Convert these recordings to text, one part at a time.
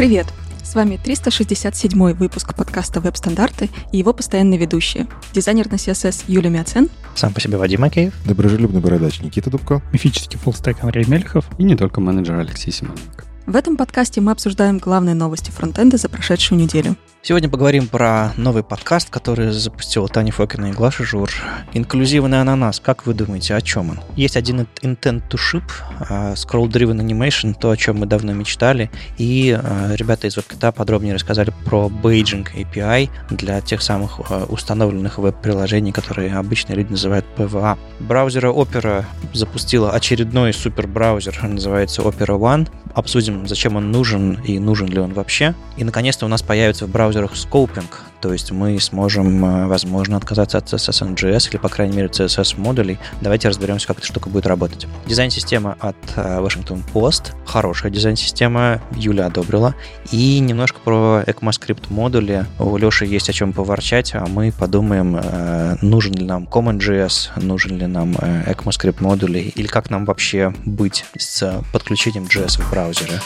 Привет! С вами 367 выпуск подкаста «Веб-стандарты» и его постоянные ведущие. Дизайнер на CSS Юлия Мяцен. Сам по себе Вадим Макеев. Доброжелюбный бородач Никита Дубко. Мифический фуллстек Андрей Мельхов. И не только менеджер Алексей Симоненко. В этом подкасте мы обсуждаем главные новости фронтенда за прошедшую неделю. Сегодня поговорим про новый подкаст, который запустила Таня Фокина и Глаша Жур. «Инклюзивный ананас». Как вы думаете, о чем он? Есть один intent to ship, uh, scroll-driven animation, то, о чем мы давно мечтали. И uh, ребята из WebKit подробнее рассказали про Beijing API для тех самых uh, установленных веб-приложений, которые обычно люди называют PWA. Браузера Opera запустила очередной супер-браузер, называется Opera One. Обсудим, зачем он нужен и нужен ли он вообще. И, наконец-то, у нас появится в браузерах скопинг, то есть мы сможем, э, возможно, отказаться от CSS NGS или, по крайней мере, CSS модулей. Давайте разберемся, как эта штука будет работать. Дизайн-система от э, Washington Post. Хорошая дизайн-система. Юля одобрила. И немножко про ECMAScript модули. У Леши есть о чем поворчать, а мы подумаем, э, нужен ли нам CommonJS, нужен ли нам ECMAScript модули, или как нам вообще быть с подключением JS в браузере.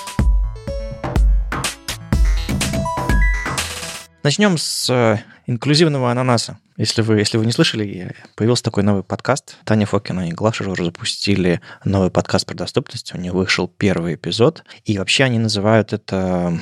Начнем с э, инклюзивного ананаса. Если вы, если вы не слышали, появился такой новый подкаст. Таня Фокина и Глаша уже запустили новый подкаст про доступность. У них вышел первый эпизод. И вообще они называют это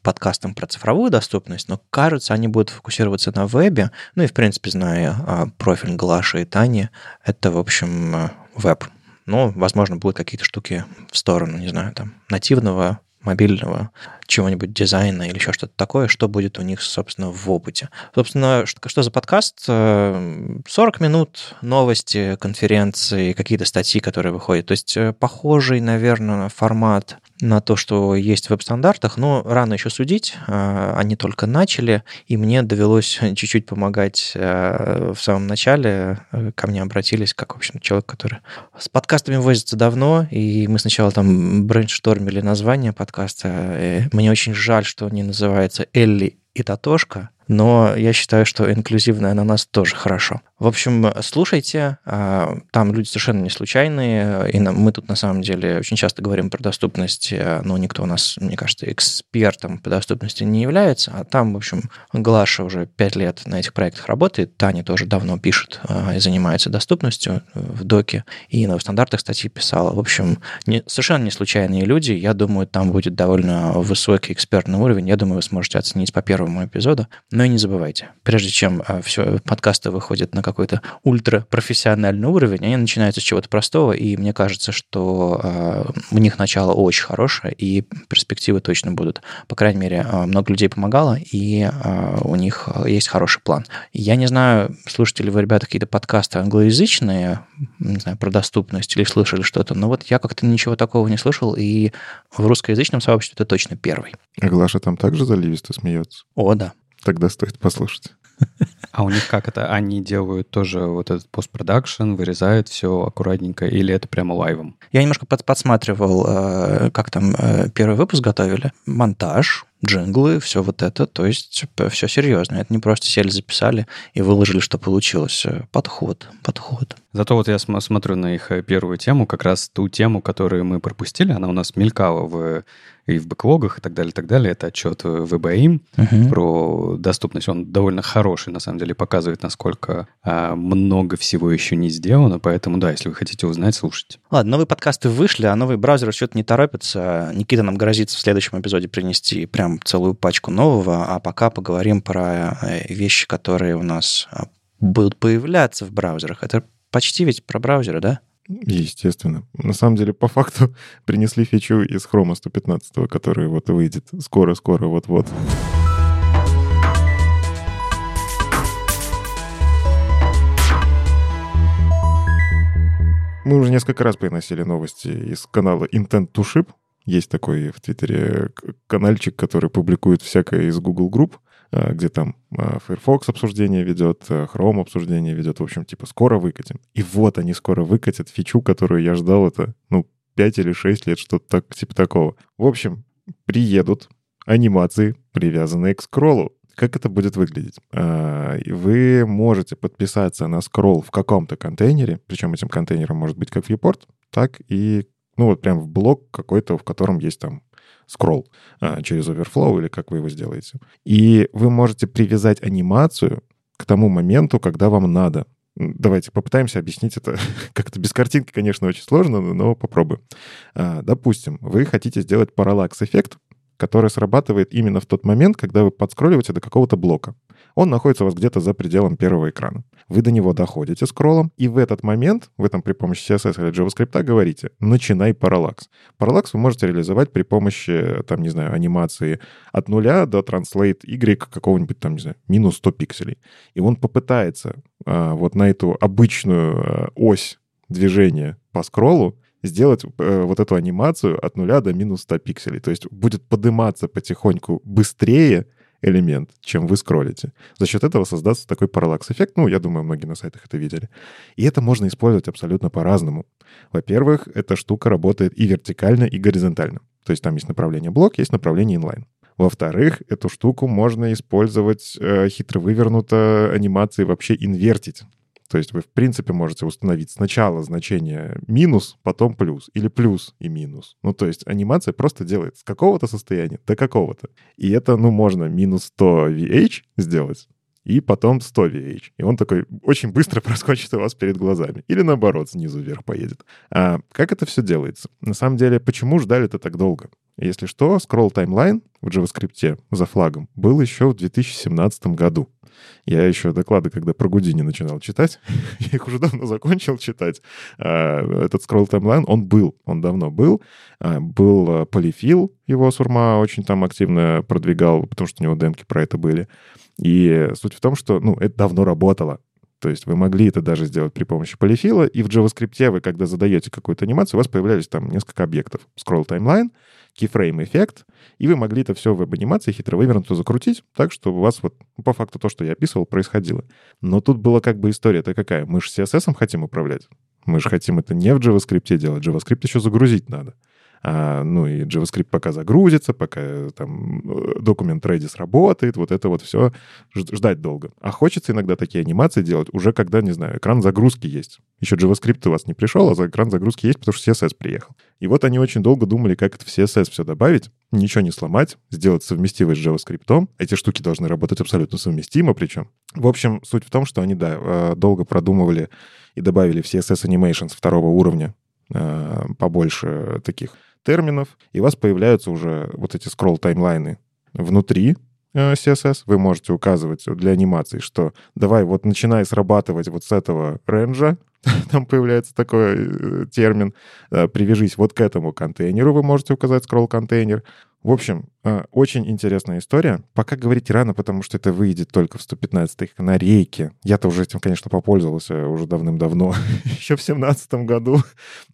подкастом про цифровую доступность, но кажется, они будут фокусироваться на вебе. Ну и, в принципе, зная а, профиль Глаши и Тани, это, в общем, э, веб. Но, возможно, будут какие-то штуки в сторону, не знаю, там, нативного мобильного чего-нибудь дизайна или еще что-то такое, что будет у них, собственно, в опыте. Собственно, что, что за подкаст? 40 э, минут новости, конференции, какие-то статьи, которые выходят. То есть э, похожий, наверное, формат на то, что есть в веб-стандартах, но рано еще судить. Э, они только начали, и мне довелось чуть-чуть помогать в самом начале. Ко мне обратились как, в общем, человек, который с подкастами возится давно, и мы сначала там брейнштормили название подкаста, мне очень жаль, что не называется Элли и Татошка, но я считаю, что инклюзивный ананас тоже хорошо. В общем, слушайте, а, там люди совершенно не случайные, и мы тут на самом деле очень часто говорим про доступность, а, но никто у нас, мне кажется, экспертом по доступности не является, а там, в общем, Глаша уже пять лет на этих проектах работает, Таня тоже давно пишет а, и занимается доступностью в доке, и на стандартах статьи писала. В общем, не, совершенно не случайные люди, я думаю, там будет довольно высокий экспертный уровень, я думаю, вы сможете оценить по первому эпизоду, но и не забывайте, прежде чем все подкасты выходят на какой-то ультрапрофессиональный уровень, они начинаются с чего-то простого, и мне кажется, что э, у них начало очень хорошее, и перспективы точно будут. По крайней мере, э, много людей помогало, и э, у них есть хороший план. Я не знаю, слушаете ли вы, ребята, какие-то подкасты англоязычные, не знаю, про доступность, или слышали что-то, но вот я как-то ничего такого не слышал, и в русскоязычном сообществе это точно первый. А Глаша там также заливисто смеется? О, да. Тогда стоит послушать. А у них как это? Они делают тоже вот этот постпродакшн, вырезают все аккуратненько, или это прямо лайвом? Я немножко подсматривал, э, как там э, первый выпуск готовили. Монтаж, джинглы, все вот это, то есть все серьезно. Это не просто сели, записали и выложили, что получилось. Подход, подход. Зато вот я смотрю на их первую тему, как раз ту тему, которую мы пропустили, она у нас мелькала в и в бэклогах и так далее, и так далее. Это отчет ВБАИМ uh-huh. про доступность. Он довольно хороший, на самом деле, показывает, насколько а, много всего еще не сделано. Поэтому, да, если вы хотите узнать, слушайте. Ладно, новые подкасты вышли, а новые браузеры что-то не торопятся. Никита нам грозится в следующем эпизоде принести прям целую пачку нового, а пока поговорим про э, вещи, которые у нас а, будут появляться в браузерах. Это почти ведь про браузеры, да? Естественно. На самом деле, по факту, принесли фичу из Chrome 115, который вот выйдет скоро-скоро, вот-вот. Мы уже несколько раз приносили новости из канала Intent to Ship. Есть такой в Твиттере каналчик, который публикует всякое из Google Group. Э, где там э, Firefox обсуждение ведет, э, Chrome обсуждение ведет, в общем, типа, скоро выкатим. И вот они скоро выкатят фичу, которую я ждал, это, ну, 5 или 6 лет, что-то так, типа такого. В общем, приедут анимации, привязанные к скроллу. Как это будет выглядеть? Вы можете подписаться на скролл в каком-то контейнере, причем этим контейнером может быть как viewport, так и, ну вот прям в блок какой-то, в котором есть там скролл а, через Overflow или как вы его сделаете. И вы можете привязать анимацию к тому моменту, когда вам надо. Давайте попытаемся объяснить это. Как-то без картинки, конечно, очень сложно, но попробуем. А, допустим, вы хотите сделать параллакс-эффект, который срабатывает именно в тот момент, когда вы подскролливаете до какого-то блока. Он находится у вас где-то за пределом первого экрана. Вы до него доходите скроллом, и в этот момент, в этом при помощи CSS или JavaScript говорите «начинай параллакс». Параллакс вы можете реализовать при помощи, там, не знаю, анимации от нуля до translate y какого-нибудь, там, не знаю, минус 100 пикселей. И он попытается а, вот на эту обычную а, ось движения по скроллу сделать э, вот эту анимацию от нуля до минус 100 пикселей. То есть будет подниматься потихоньку быстрее элемент, чем вы скроллите. За счет этого создастся такой параллакс-эффект. Ну, я думаю, многие на сайтах это видели. И это можно использовать абсолютно по-разному. Во-первых, эта штука работает и вертикально, и горизонтально. То есть там есть направление блок, есть направление inline. Во-вторых, эту штуку можно использовать э, хитро вывернуто анимации вообще инвертить. То есть вы, в принципе, можете установить сначала значение минус, потом плюс, или плюс и минус. Ну, то есть анимация просто делает с какого-то состояния до какого-то. И это, ну, можно минус 100 VH сделать, и потом 100 VH. И он такой очень быстро проскочит у вас перед глазами. Или наоборот, снизу вверх поедет. А как это все делается? На самом деле, почему ждали это так долго? Если что, scroll timeline в JavaScript за флагом был еще в 2017 году. Я еще доклады, когда про Гудини начинал читать, я их уже давно закончил читать. А, этот scroll timeline, он был, он давно был. А, был полифил, его Сурма очень там активно продвигал, потому что у него демки про это были. И суть в том, что, ну, это давно работало. То есть вы могли это даже сделать при помощи полифила, и в JavaScript вы, когда задаете какую-то анимацию, у вас появлялись там несколько объектов. Scroll timeline, keyframe эффект, и вы могли это все в веб-анимации хитро вывернуто закрутить, так что у вас вот ну, по факту то, что я описывал, происходило. Но тут была как бы история-то какая? Мы же CSS хотим управлять. Мы же хотим это не в JavaScript делать. JavaScript еще загрузить надо. А, ну и JavaScript пока загрузится, пока э, там э, документ ready сработает, вот это вот все ждать долго. А хочется иногда такие анимации делать уже когда, не знаю, экран загрузки есть. Еще JavaScript у вас не пришел, а экран загрузки есть, потому что CSS приехал. И вот они очень долго думали, как это в CSS все добавить, ничего не сломать, сделать совместимость с JavaScript. Эти штуки должны работать абсолютно совместимо причем. В общем, суть в том, что они, да, э, долго продумывали и добавили в CSS Animations второго уровня побольше таких терминов, и у вас появляются уже вот эти скролл-таймлайны внутри э, CSS. Вы можете указывать для анимации, что давай вот начинай срабатывать вот с этого рейнджа, там появляется такой э, термин, э, привяжись вот к этому контейнеру, вы можете указать скролл-контейнер. В общем, э, очень интересная история. Пока говорить рано, потому что это выйдет только в 115-й канарейке. Я-то уже этим, конечно, попользовался уже давным-давно, еще в 17 году.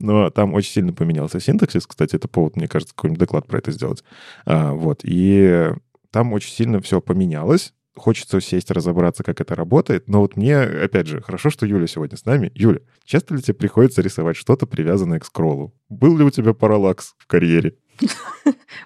Но там очень сильно поменялся синтаксис. Кстати, это повод, мне кажется, какой-нибудь доклад про это сделать. А, вот. И там очень сильно все поменялось хочется сесть, разобраться, как это работает. Но вот мне, опять же, хорошо, что Юля сегодня с нами. Юля, часто ли тебе приходится рисовать что-то, привязанное к скроллу? Был ли у тебя параллакс в карьере?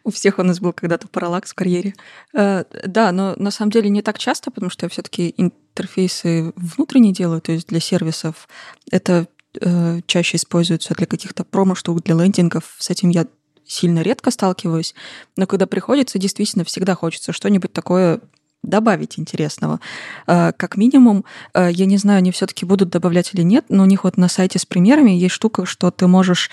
У всех у нас был когда-то параллакс в карьере. Э, да, но на самом деле не так часто, потому что я все-таки интерфейсы внутренние делаю, то есть для сервисов. Это э, чаще используется для каких-то промо-штук, для лендингов. С этим я сильно редко сталкиваюсь. Но когда приходится, действительно всегда хочется что-нибудь такое добавить интересного. Э, как минимум, я не знаю, они все-таки будут добавлять или нет, но у них вот на сайте с примерами есть штука, что ты можешь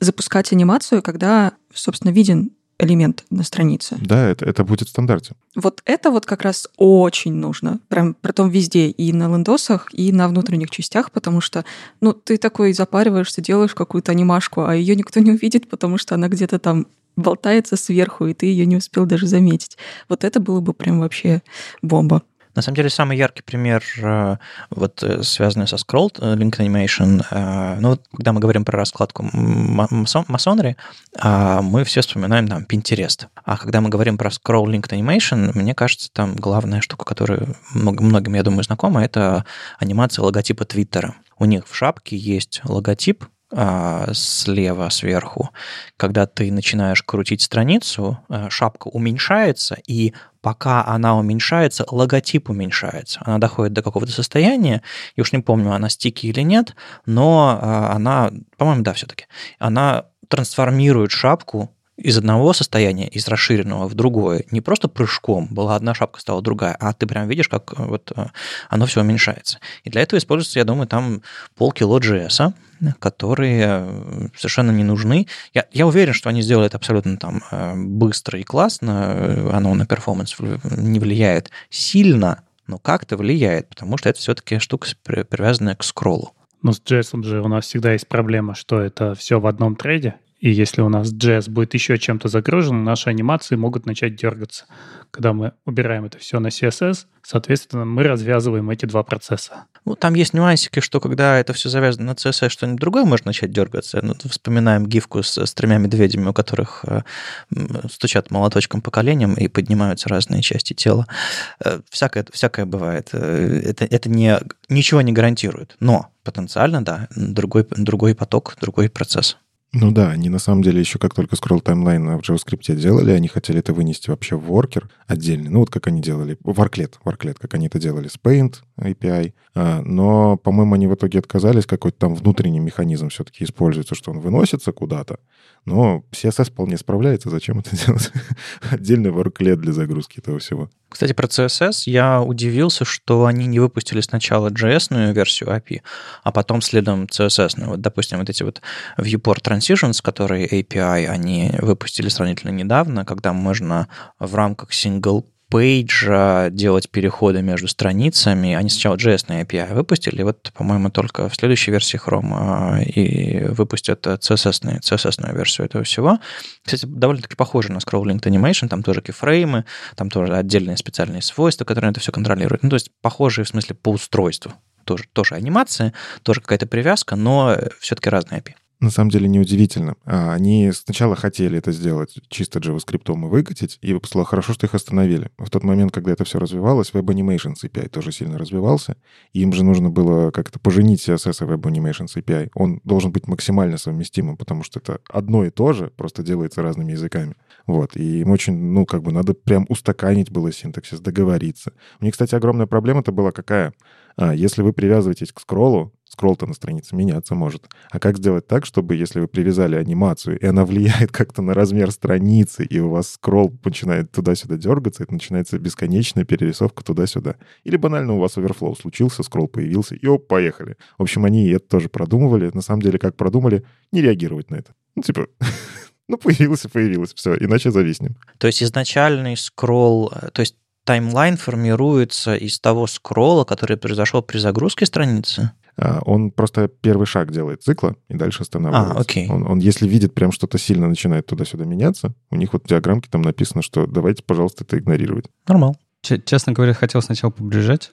запускать анимацию, когда, собственно, виден элемент на странице. Да, это, это будет в стандарте. Вот это вот как раз очень нужно. Прям при том везде, и на лендосах, и на внутренних частях, потому что, ну, ты такой запариваешься, делаешь какую-то анимашку, а ее никто не увидит, потому что она где-то там болтается сверху, и ты ее не успел даже заметить. Вот это было бы прям вообще бомба. На самом деле, самый яркий пример, э, вот э, связанный со Scroll э, Link Animation, ну, вот, когда мы говорим про раскладку масонри, а, мы все вспоминаем там Pinterest. А когда мы говорим про Scroll Link Animation, мне кажется, там главная штука, которая многим, я думаю, знакома, это анимация логотипа Твиттера. У них в шапке есть логотип, слева сверху, когда ты начинаешь крутить страницу, а, шапка уменьшается, и пока она уменьшается, логотип уменьшается. Она доходит до какого-то состояния, я уж не помню, она стики или нет, но а, она, по-моему, да, все-таки, она трансформирует шапку из одного состояния, из расширенного в другое, не просто прыжком, была одна шапка, стала другая, а ты прям видишь, как вот оно все уменьшается. И для этого используется, я думаю, там полкило JS, которые совершенно не нужны. Я, я уверен, что они сделали это абсолютно там быстро и классно, оно на перформанс не влияет сильно, но как-то влияет, потому что это все-таки штука, привязанная к скроллу. Но с JS же у нас всегда есть проблема, что это все в одном трейде, и если у нас JS будет еще чем-то загружен, наши анимации могут начать дергаться. Когда мы убираем это все на CSS, соответственно, мы развязываем эти два процесса. Ну, там есть нюансики, что когда это все завязано на CSS, что-нибудь другое может начать дергаться. Ну, вспоминаем гифку с, с тремя медведями, у которых э, стучат молоточком по коленям и поднимаются разные части тела. Э, всякое, всякое бывает. Э, это, это не, ничего не гарантирует. Но потенциально, да, другой, другой поток, другой процесс. Ну да, они на самом деле еще как только scroll таймлайн в JavaScript делали, они хотели это вынести вообще в worker отдельный. Ну вот как они делали, в Arclet, как они это делали с Paint API. А, но, по-моему, они в итоге отказались, какой-то там внутренний механизм все-таки используется, что он выносится куда-то. Но CSS вполне справляется, зачем это делать? Отдельный worklet для загрузки этого всего. Кстати, про CSS я удивился, что они не выпустили сначала JS-ную версию API, а потом следом CSS. Вот, допустим, вот эти вот viewport transitions, которые API, они выпустили сравнительно недавно, когда можно в рамках single пейджа делать переходы между страницами. Они сначала JS на API выпустили, вот, по-моему, только в следующей версии Chrome а, и выпустят CSS, CSS версию этого всего. Кстати, довольно-таки похоже на Scroll Linked Animation, там тоже кейфреймы, там тоже отдельные специальные свойства, которые это все контролируют. Ну, то есть похожие в смысле по устройству. Тоже, тоже анимация, тоже какая-то привязка, но все-таки разные API на самом деле неудивительно. А, они сначала хотели это сделать чисто JavaScript и выкатить, и было хорошо, что их остановили. В тот момент, когда это все развивалось, Web Animations API тоже сильно развивался, им же нужно было как-то поженить CSS и Web Animations API. Он должен быть максимально совместимым, потому что это одно и то же, просто делается разными языками. Вот, и им очень, ну, как бы надо прям устаканить было синтаксис, договориться. У них, кстати, огромная проблема-то была какая? А, если вы привязываетесь к скроллу, скролл-то на странице меняться может. А как сделать так, чтобы, если вы привязали анимацию, и она влияет как-то на размер страницы, и у вас скролл начинает туда-сюда дергаться, это начинается бесконечная перерисовка туда-сюда. Или банально у вас оверфлоу случился, скролл появился, и оп, поехали. В общем, они это тоже продумывали. На самом деле, как продумали, не реагировать на это. Ну, типа, ну, появился, появилось, все, иначе зависнем. То есть изначальный скролл, э, то есть таймлайн формируется из того скролла, который произошел при загрузке страницы? А, он просто первый шаг делает цикла и дальше останавливается. А, окей. Он, он, если видит прям что-то сильно начинает туда-сюда меняться, у них вот в диаграммке там написано, что давайте, пожалуйста, это игнорировать. Нормал. Честно говоря, хотел сначала побрежать,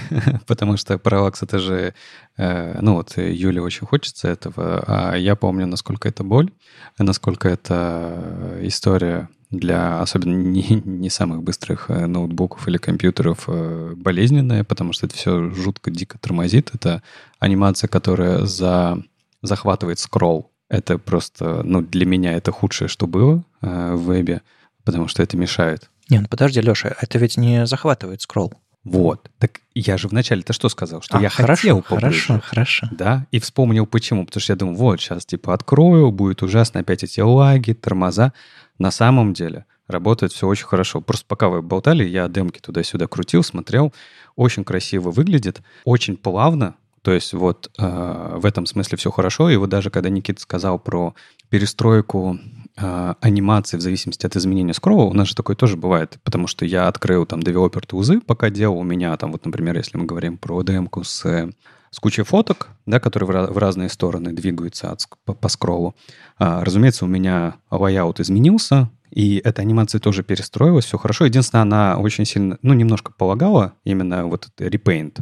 потому что параллакс это же, э, ну вот Юле очень хочется этого, а я помню, насколько это боль, насколько это история для особенно не, не самых быстрых э, ноутбуков или компьютеров э, болезненная, потому что это все жутко дико тормозит. Это анимация, которая за, захватывает скролл. Это просто, ну, для меня это худшее, что было э, в вебе, потому что это мешает. Не, ну подожди, Леша, это ведь не захватывает скролл. Вот. Так я же вначале-то что сказал? Что а, я хорошо, хотел поближе. Хорошо, хорошо. Да, и вспомнил почему. Потому что я думал, вот, сейчас типа открою, будет ужасно опять эти лаги, тормоза. На самом деле работает все очень хорошо. Просто пока вы болтали, я демки туда-сюда крутил, смотрел. Очень красиво выглядит, очень плавно. То есть вот э, в этом смысле все хорошо. И вот даже когда Никита сказал про перестройку э, анимации в зависимости от изменения скролла, у нас же такое тоже бывает, потому что я открыл там девелопер тузы, пока делал у меня там вот, например, если мы говорим про демку с с кучей фоток, да, которые в, в разные стороны двигаются от, по, по скроллу. А, разумеется, у меня layout изменился, и эта анимация тоже перестроилась, все хорошо. Единственное, она очень сильно, ну, немножко полагала именно вот repaint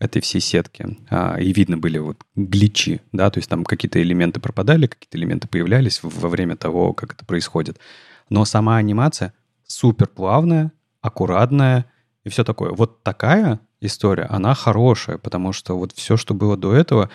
этой всей сетки. А, и видно были вот гличи, да, то есть там какие-то элементы пропадали, какие-то элементы появлялись во время того, как это происходит. Но сама анимация супер плавная, аккуратная и все такое. Вот такая история, она хорошая, потому что вот все, что было до этого,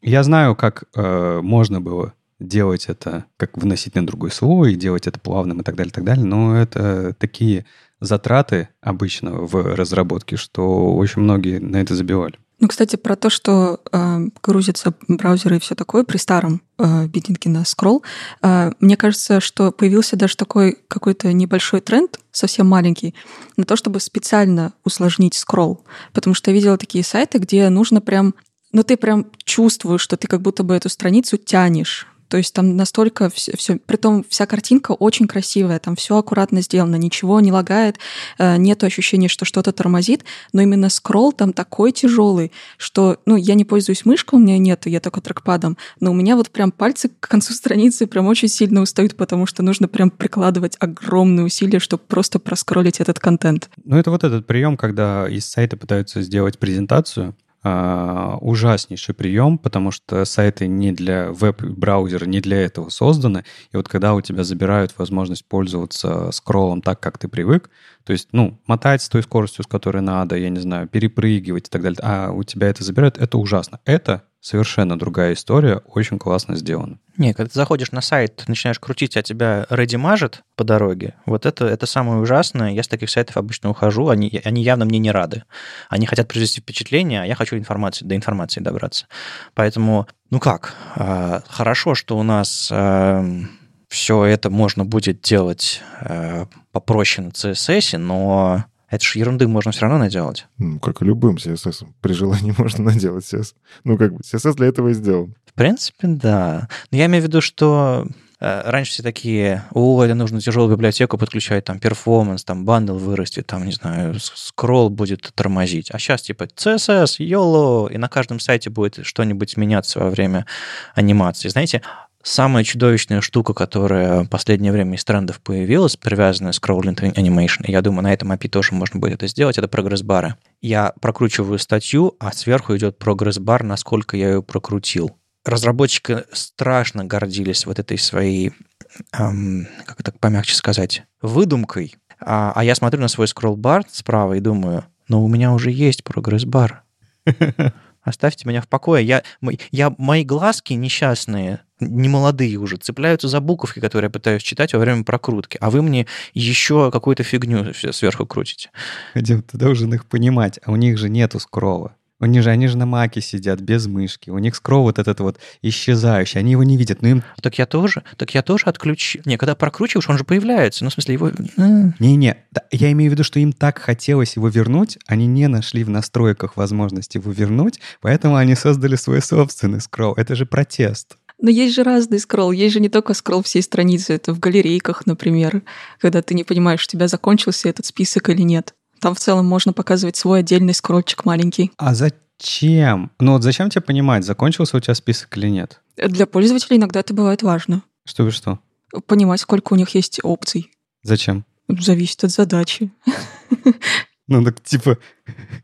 я знаю, как э, можно было делать это, как вносить на другой слой, делать это плавным и так далее, и так далее, но это такие затраты обычно в разработке, что очень многие на это забивали. Ну, кстати, про то, что э, грузятся браузеры и все такое при старом э, бидинге на скролл, э, мне кажется, что появился даже такой какой-то небольшой тренд, совсем маленький, на то, чтобы специально усложнить скролл. Потому что я видела такие сайты, где нужно прям ну, ты прям чувствуешь, что ты как будто бы эту страницу тянешь. То есть там настолько все, все, притом вся картинка очень красивая, там все аккуратно сделано, ничего не лагает, э, нет ощущения, что что-то тормозит, но именно скролл там такой тяжелый, что, ну, я не пользуюсь мышкой, у меня нету, я только трекпадом, но у меня вот прям пальцы к концу страницы прям очень сильно устают, потому что нужно прям прикладывать огромные усилия, чтобы просто проскролить этот контент. Ну, это вот этот прием, когда из сайта пытаются сделать презентацию, Uh, ужаснейший прием, потому что сайты не для веб-браузера, не для этого созданы. И вот когда у тебя забирают возможность пользоваться скроллом так, как ты привык, то есть, ну, мотать с той скоростью, с которой надо, я не знаю, перепрыгивать и так далее, а у тебя это забирают, это ужасно. Это совершенно другая история, очень классно сделано. Не, когда ты заходишь на сайт, начинаешь крутить, а тебя ready мажет по дороге, вот это, это самое ужасное. Я с таких сайтов обычно ухожу, они, они явно мне не рады. Они хотят произвести впечатление, а я хочу информации, до информации добраться. Поэтому, ну как, а, хорошо, что у нас а, все это можно будет делать а, попроще на CSS, но это же ерунды можно все равно наделать. Ну, как и любым CSS. При желании можно наделать CSS. Ну, как бы, CSS для этого и сделан. В принципе, да. Но я имею в виду, что э, раньше все такие, о, это нужно тяжелую библиотеку подключать, там, performance, там, bundle вырастет, там, не знаю, скролл будет тормозить. А сейчас, типа, CSS, YOLO, и на каждом сайте будет что-нибудь меняться во время анимации. Знаете, Самая чудовищная штука, которая в последнее время из трендов появилась, привязанная с Crawling Animation, я думаю, на этом API тоже можно будет это сделать, это прогресс-бары. Я прокручиваю статью, а сверху идет прогресс-бар, насколько я ее прокрутил. Разработчики страшно гордились вот этой своей, эм, как это помягче сказать, выдумкой. А, а я смотрю на свой скролл-бар справа и думаю, ну у меня уже есть прогресс-бар. Оставьте меня в покое. Я, я, мои глазки несчастные, не молодые уже, цепляются за буковки, которые я пытаюсь читать во время прокрутки, а вы мне еще какую-то фигню сверху крутите. Дим, ты должен их понимать, а у них же нету скролла. У них же, они же на маке сидят без мышки. У них скролл вот этот вот исчезающий. Они его не видят. Но им... Так я тоже, так я тоже отключу. Не, когда прокручиваешь, он же появляется. Ну, в смысле, его... Не-не, я имею в виду, что им так хотелось его вернуть, они не нашли в настройках возможности его вернуть, поэтому они создали свой собственный скролл. Это же протест. Но есть же разный скролл. Есть же не только скролл всей страницы. Это в галерейках, например, когда ты не понимаешь, у тебя закончился этот список или нет. Там в целом можно показывать свой отдельный скрольчик маленький. А зачем? Ну вот зачем тебе понимать, закончился у тебя список или нет? Для пользователей иногда это бывает важно. Чтобы что? Понимать, сколько у них есть опций. Зачем? Зависит от задачи. Ну так типа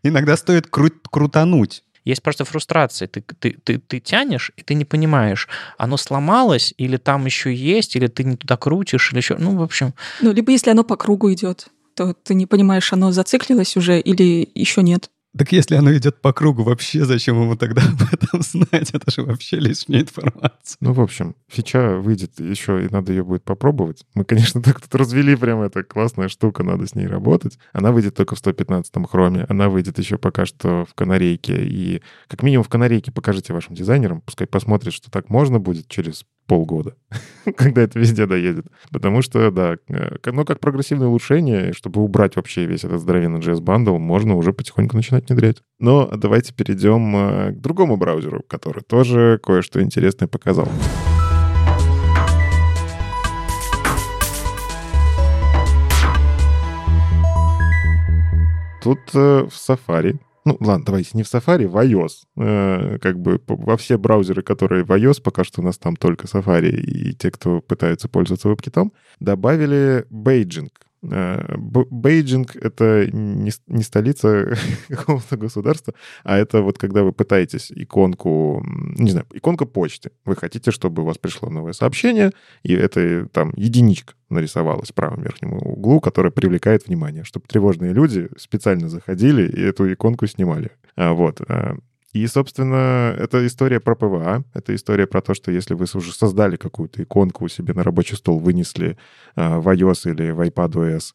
иногда стоит кру- крутануть. Есть просто фрустрация. Ты, ты, ты, ты тянешь, и ты не понимаешь, оно сломалось, или там еще есть, или ты не туда крутишь, или еще. Ну, в общем. Ну, либо если оно по кругу идет то ты не понимаешь, оно зациклилось уже или еще нет. Так если оно идет по кругу, вообще зачем ему тогда об этом знать? Это же вообще лишняя информация. Ну, в общем, фича выйдет еще, и надо ее будет попробовать. Мы, конечно, так тут развели прямо это классная штука, надо с ней работать. Она выйдет только в 115-м хроме. Она выйдет еще пока что в канарейке. И как минимум в канарейке покажите вашим дизайнерам, пускай посмотрят, что так можно будет через полгода, когда это везде доедет. Потому что, да, э, ну, как прогрессивное улучшение, чтобы убрать вообще весь этот здоровенный JS Bundle, можно уже потихоньку начинать внедрять. Но давайте перейдем э, к другому браузеру, который тоже кое-что интересное показал. Тут э, в Safari ну, ладно, давайте не в Safari, в iOS. Э, как бы во все браузеры, которые в iOS, пока что у нас там только Safari и те, кто пытается пользоваться WebKit, добавили бейджинг. Э, бейджинг — это не, не столица какого-то государства, а это вот когда вы пытаетесь иконку, не знаю, иконка почты. Вы хотите, чтобы у вас пришло новое сообщение, и это там единичка нарисовалась в правом верхнем углу, которая привлекает внимание, чтобы тревожные люди специально заходили и эту иконку снимали. А, вот. И, собственно, это история про PWA, это история про то, что если вы уже создали какую-то иконку у себя на рабочий стол, вынесли э, в iOS или в iPadOS,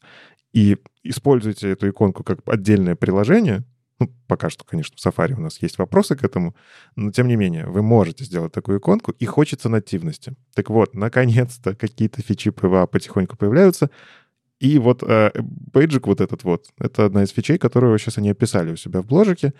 и используете эту иконку как отдельное приложение, Ну, пока что, конечно, в Safari у нас есть вопросы к этому, но тем не менее, вы можете сделать такую иконку, и хочется нативности. Так вот, наконец-то какие-то фичи PWA потихоньку появляются, и вот э, бейджик вот этот вот, это одна из фичей, которую сейчас они описали у себя в бложике.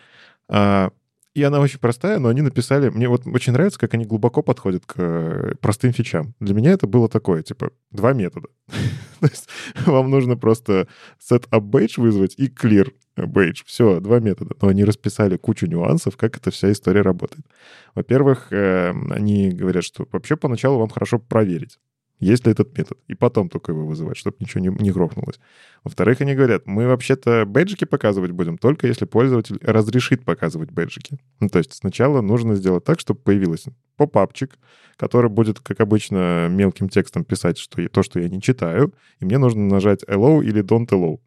Э, и она очень простая, но они написали... Мне вот очень нравится, как они глубоко подходят к э, простым фичам. Для меня это было такое, типа, два метода. То есть вам нужно просто set up badge вызвать и clear badge. Все, два метода. Но они расписали кучу нюансов, как эта вся история работает. Во-первых, э, они говорят, что вообще поначалу вам хорошо проверить есть ли этот метод, и потом только его вызывать, чтобы ничего не, не грохнулось. Во-вторых, они говорят, мы вообще-то бэджики показывать будем только если пользователь разрешит показывать бэджики. Ну, то есть сначала нужно сделать так, чтобы появился поп-апчик, который будет, как обычно, мелким текстом писать что то, что я не читаю, и мне нужно нажать allow или don't allow.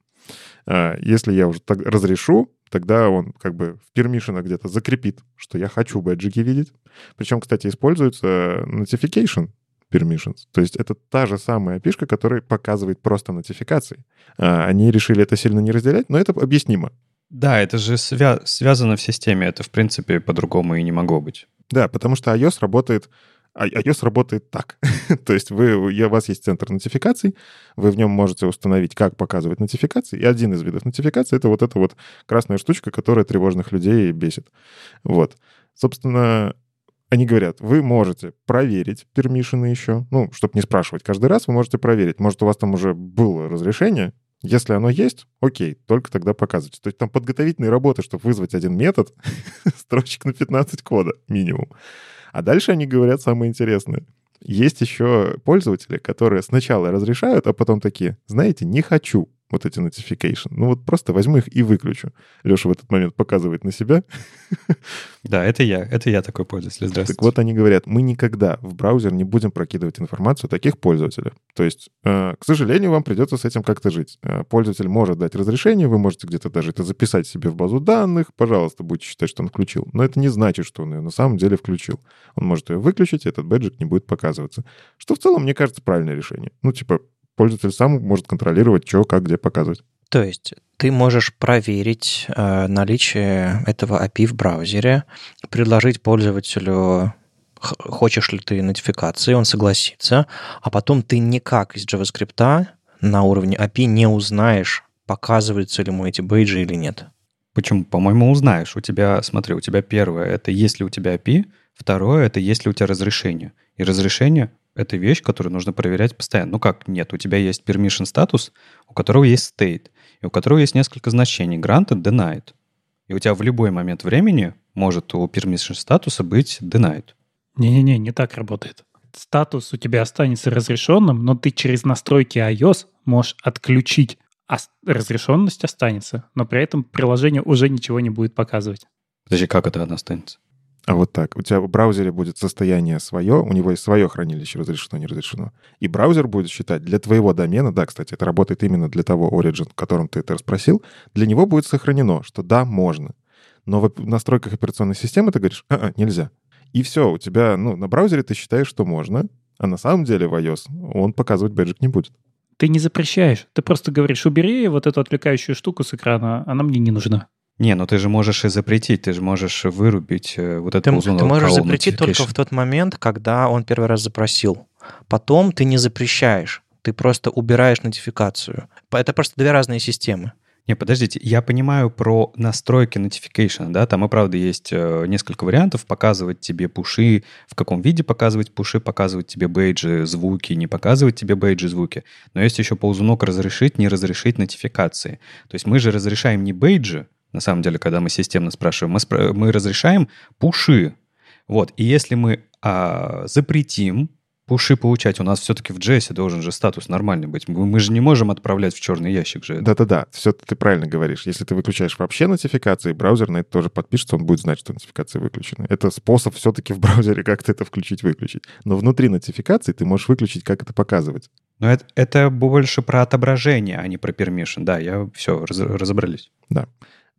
А, если я уже так разрешу, тогда он как бы в пермишинах где-то закрепит, что я хочу бэджики видеть. Причем, кстати, используется notification permissions. То есть это та же самая пишка, которая показывает просто нотификации. А, они решили это сильно не разделять, но это объяснимо. Да, это же свя- связано в системе. Это, в принципе, по-другому и не могло быть. Да, потому что iOS работает а, iOS работает так. То есть вы, у вас есть центр нотификаций, вы в нем можете установить, как показывать нотификации, и один из видов нотификации — это вот эта вот красная штучка, которая тревожных людей бесит. Вот. Собственно, они говорят, вы можете проверить пермишины еще, ну, чтобы не спрашивать каждый раз, вы можете проверить. Может, у вас там уже было разрешение, если оно есть, окей, только тогда показывайте. То есть там подготовительные работы, чтобы вызвать один метод, строчек на 15 кода минимум. А дальше они говорят самое интересное. Есть еще пользователи, которые сначала разрешают, а потом такие, знаете, не хочу вот эти notification. Ну вот просто возьму их и выключу. Леша в этот момент показывает на себя. Да, это я. Это я такой пользователь. Здравствуйте. Так вот они говорят, мы никогда в браузер не будем прокидывать информацию таких пользователей. То есть, э, к сожалению, вам придется с этим как-то жить. Э, пользователь может дать разрешение, вы можете где-то даже это записать себе в базу данных, пожалуйста, будете считать, что он включил. Но это не значит, что он ее на самом деле включил. Он может ее выключить, и этот бэджик не будет показываться. Что в целом, мне кажется, правильное решение. Ну, типа, пользователь сам может контролировать, что, как, где показывать. То есть ты можешь проверить э, наличие этого API в браузере, предложить пользователю хочешь ли ты нотификации, он согласится, а потом ты никак из JavaScript на уровне API не узнаешь, показываются ли ему эти бейджи или нет. Почему? По-моему, узнаешь. У тебя, смотри, у тебя первое, это есть ли у тебя API, второе, это есть ли у тебя разрешение. И разрешение это вещь, которую нужно проверять постоянно. Ну как нет? У тебя есть permission статус, у которого есть state, и у которого есть несколько значений. Granted, denied. И у тебя в любой момент времени может у permission статуса быть denied. Не-не-не, не так работает. Статус у тебя останется разрешенным, но ты через настройки iOS можешь отключить, а разрешенность останется, но при этом приложение уже ничего не будет показывать. Подожди, как это она останется? А вот так. У тебя в браузере будет состояние свое, у него есть свое хранилище, разрешено, не разрешено. И браузер будет считать для твоего домена, да, кстати, это работает именно для того Origin, в котором ты это расспросил, для него будет сохранено, что да, можно. Но в настройках операционной системы ты говоришь, а, -а нельзя. И все, у тебя, ну, на браузере ты считаешь, что можно, а на самом деле в iOS он показывать бэджик не будет. Ты не запрещаешь. Ты просто говоришь, убери вот эту отвлекающую штуку с экрана, она мне не нужна. Не, ну ты же можешь и запретить, ты же можешь вырубить э, вот эту ты, ты можешь запретить только в тот момент, когда он первый раз запросил. Потом ты не запрещаешь, ты просто убираешь нотификацию. Это просто две разные системы. Не, подождите, я понимаю про настройки notification, да, там и правда есть э, несколько вариантов, показывать тебе пуши, в каком виде показывать пуши, показывать тебе бейджи, звуки, не показывать тебе бейджи, звуки. Но есть еще ползунок разрешить, не разрешить нотификации. То есть мы же разрешаем не бейджи, на самом деле, когда мы системно спрашиваем, мы, спра- мы разрешаем пуши. Вот, и если мы а, запретим пуши получать, у нас все-таки в JS должен же статус нормальный быть. Мы, мы же не можем отправлять в черный ящик же. Да-да-да, все ты правильно говоришь. Если ты выключаешь вообще нотификации, браузер на это тоже подпишется, он будет знать, что нотификации выключены. Это способ все-таки в браузере как-то это включить-выключить. Но внутри нотификации ты можешь выключить, как это показывать. Но это, это больше про отображение, а не про permission. Да, я все, раз, разобрались. Да.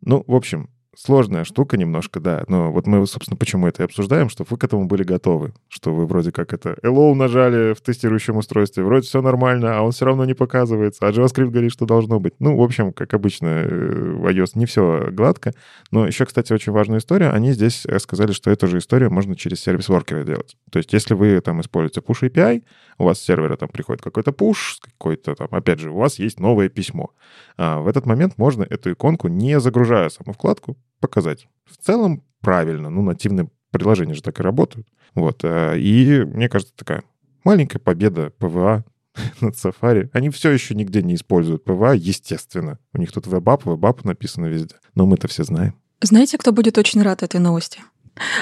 Ну, в общем, сложная штука немножко, да. Но вот мы, собственно, почему это и обсуждаем, чтобы вы к этому были готовы. Что вы вроде как это hello нажали в тестирующем устройстве, вроде все нормально, а он все равно не показывается, а JavaScript говорит, что должно быть. Ну, в общем, как обычно, э, в iOS не все гладко. Но еще, кстати, очень важная история. Они здесь э, сказали, что эту же историю можно через сервис-воркеры делать. То есть если вы там используете push API, у вас с сервера там приходит какой-то push, какой-то там, опять же, у вас есть новое письмо. А в этот момент можно эту иконку, не загружая саму вкладку, показать. В целом правильно, ну, нативные приложения же так и работают. Вот, э, и мне кажется, такая маленькая победа PWA над Safari. Они все еще нигде не используют PWA, естественно. У них тут Web App, Web App написано везде. Но мы-то все знаем. Знаете, кто будет очень рад этой новости?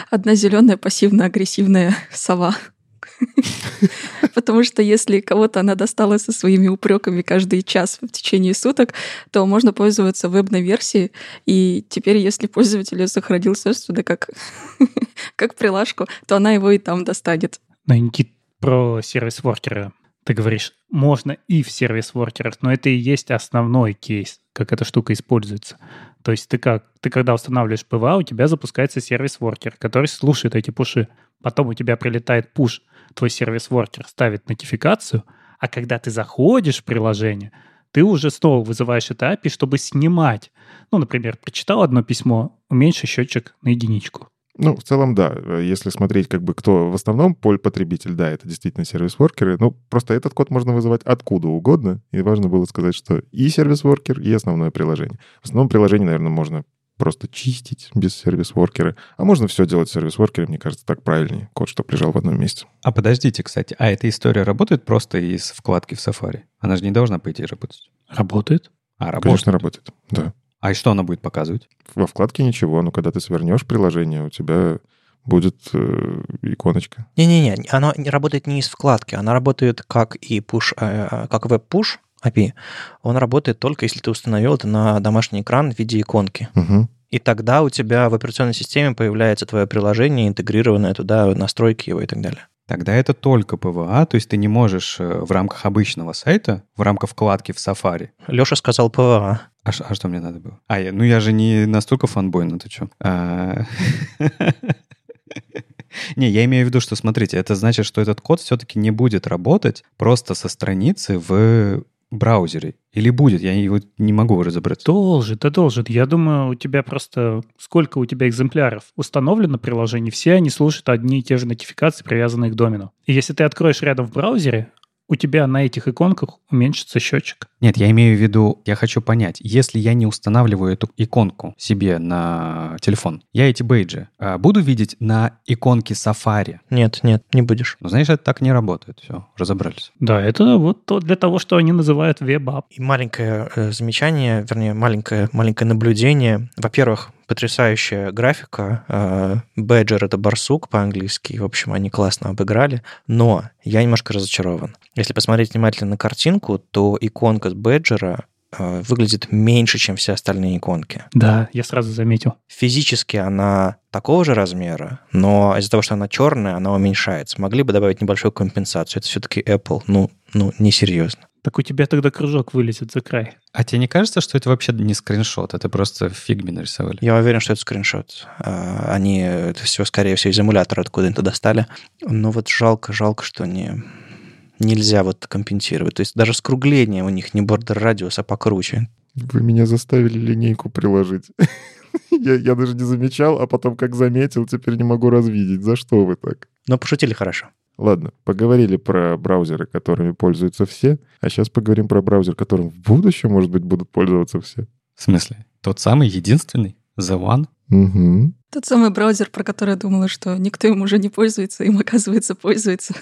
Одна зеленая пассивно-агрессивная сова. Потому что если кого-то она достала со своими упреками каждый час в течение суток, то можно пользоваться вебной версией. И теперь, если пользователь ее сохранил собственно как, как прилажку, то она его и там достанет. Но, Никит, про сервис-воркеры ты говоришь, можно и в сервис-воркерах, но это и есть основной кейс, как эта штука используется. То есть ты как? Ты когда устанавливаешь PWA, у тебя запускается service worker, который слушает эти пуши. Потом у тебя прилетает пуш, твой service worker ставит нотификацию, а когда ты заходишь в приложение, ты уже снова вызываешь это API, чтобы снимать. Ну, например, прочитал одно письмо, уменьши счетчик на единичку. Ну, в целом, да. Если смотреть, как бы, кто в основном потребитель, да, это действительно сервис-воркеры. Ну, просто этот код можно вызывать откуда угодно. И важно было сказать, что и сервис-воркер, и основное приложение. В основном приложение, наверное, можно просто чистить без сервис-воркера. А можно все делать сервис-воркером, мне кажется, так правильнее. Код, чтобы лежал в одном месте. А подождите, кстати, а эта история работает просто из вкладки в Safari? Она же не должна, по идее, работать. Работает. А, работает. Конечно, работает, да. А и что она будет показывать? Во вкладке ничего, но когда ты свернешь приложение, у тебя будет э, иконочка. Не-не-не, она не работает не из вкладки, она работает как и push, э, как веб-пуш API. Он работает только если ты установил это на домашний экран в виде иконки. Угу. И тогда у тебя в операционной системе появляется твое приложение, интегрированное туда, настройки его и так далее. Тогда это только PWA, то есть ты не можешь э, в рамках обычного сайта, в рамках вкладки в Safari. Леша сказал PWA. А, а что мне надо было? А, я, ну я же не настолько фанбой, ну ты что? А... Не, я имею в виду, что, смотрите, это значит, что этот код все-таки не будет работать просто со страницы в браузере? Или будет? Я его не могу разобраться. Должен, да должен. Я думаю, у тебя просто... Сколько у тебя экземпляров установлено приложений, все они слушают одни и те же нотификации, привязанные к домену. И если ты откроешь рядом в браузере, у тебя на этих иконках уменьшится счетчик. Нет, я имею в виду, я хочу понять, если я не устанавливаю эту иконку себе на телефон, я эти бейджи а, буду видеть на иконке Safari? Нет, нет, не будешь. Ну, знаешь, это так не работает. Все, разобрались. Да, это вот то для того, что они называют web app. И маленькое э, замечание, вернее, маленькое, маленькое наблюдение. Во-первых, потрясающая графика. Badger — это барсук по-английски. В общем, они классно обыграли. Но я немножко разочарован. Если посмотреть внимательно на картинку, то иконка с бэджером э, выглядит меньше, чем все остальные иконки. Да, я сразу заметил. Физически она такого же размера, но из-за того, что она черная, она уменьшается. Могли бы добавить небольшую компенсацию. Это все-таки Apple. Ну, ну, несерьезно. Так у тебя тогда кружок вылезет за край. А тебе не кажется, что это вообще не скриншот, это просто в фигме нарисовали? Я уверен, что это скриншот. А, они это все, скорее всего, из эмулятора откуда-то достали. Но вот жалко, жалко, что не, нельзя вот компенсировать. То есть даже скругление у них не бордер радиус, а покруче. Вы меня заставили линейку приложить. я, я даже не замечал, а потом как заметил, теперь не могу развидеть. За что вы так? Но пошутили хорошо. Ладно, поговорили про браузеры, которыми пользуются все, а сейчас поговорим про браузер, которым в будущем, может быть, будут пользоваться все. В смысле? Тот самый единственный? The One? Угу. Тот самый браузер, про который я думала, что никто им уже не пользуется, им, оказывается, пользуется.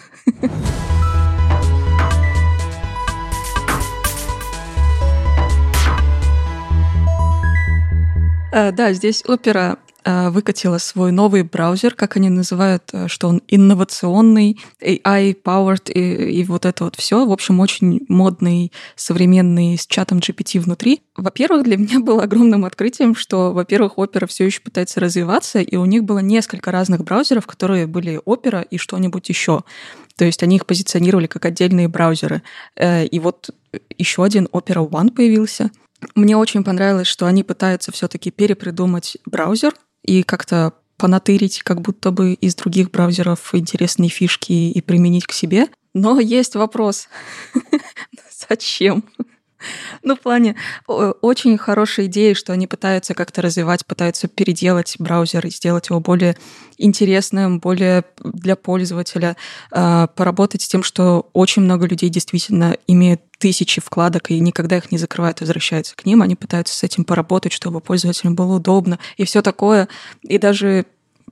Э, Да, здесь Opera э, выкатила свой новый браузер, как они называют, э, что он инновационный, AI-powered и, и вот это вот все. В общем, очень модный, современный, с чатом GPT внутри. Во-первых, для меня было огромным открытием, что, во-первых, Opera все еще пытается развиваться, и у них было несколько разных браузеров, которые были Opera и что-нибудь еще. То есть они их позиционировали как отдельные браузеры. Э, И вот еще один Opera One появился — Мне очень понравилось, что они пытаются все-таки перепридумать браузер и как-то понатырить как будто бы из других браузеров интересные фишки и применить к себе. Но есть вопрос. Зачем? Ну, в плане очень хорошей идеи, что они пытаются как-то развивать, пытаются переделать браузер и сделать его более интересным, более для пользователя, а, поработать с тем, что очень много людей действительно имеют тысячи вкладок и никогда их не закрывают, возвращаются к ним. Они пытаются с этим поработать, чтобы пользователям было удобно и все такое. И даже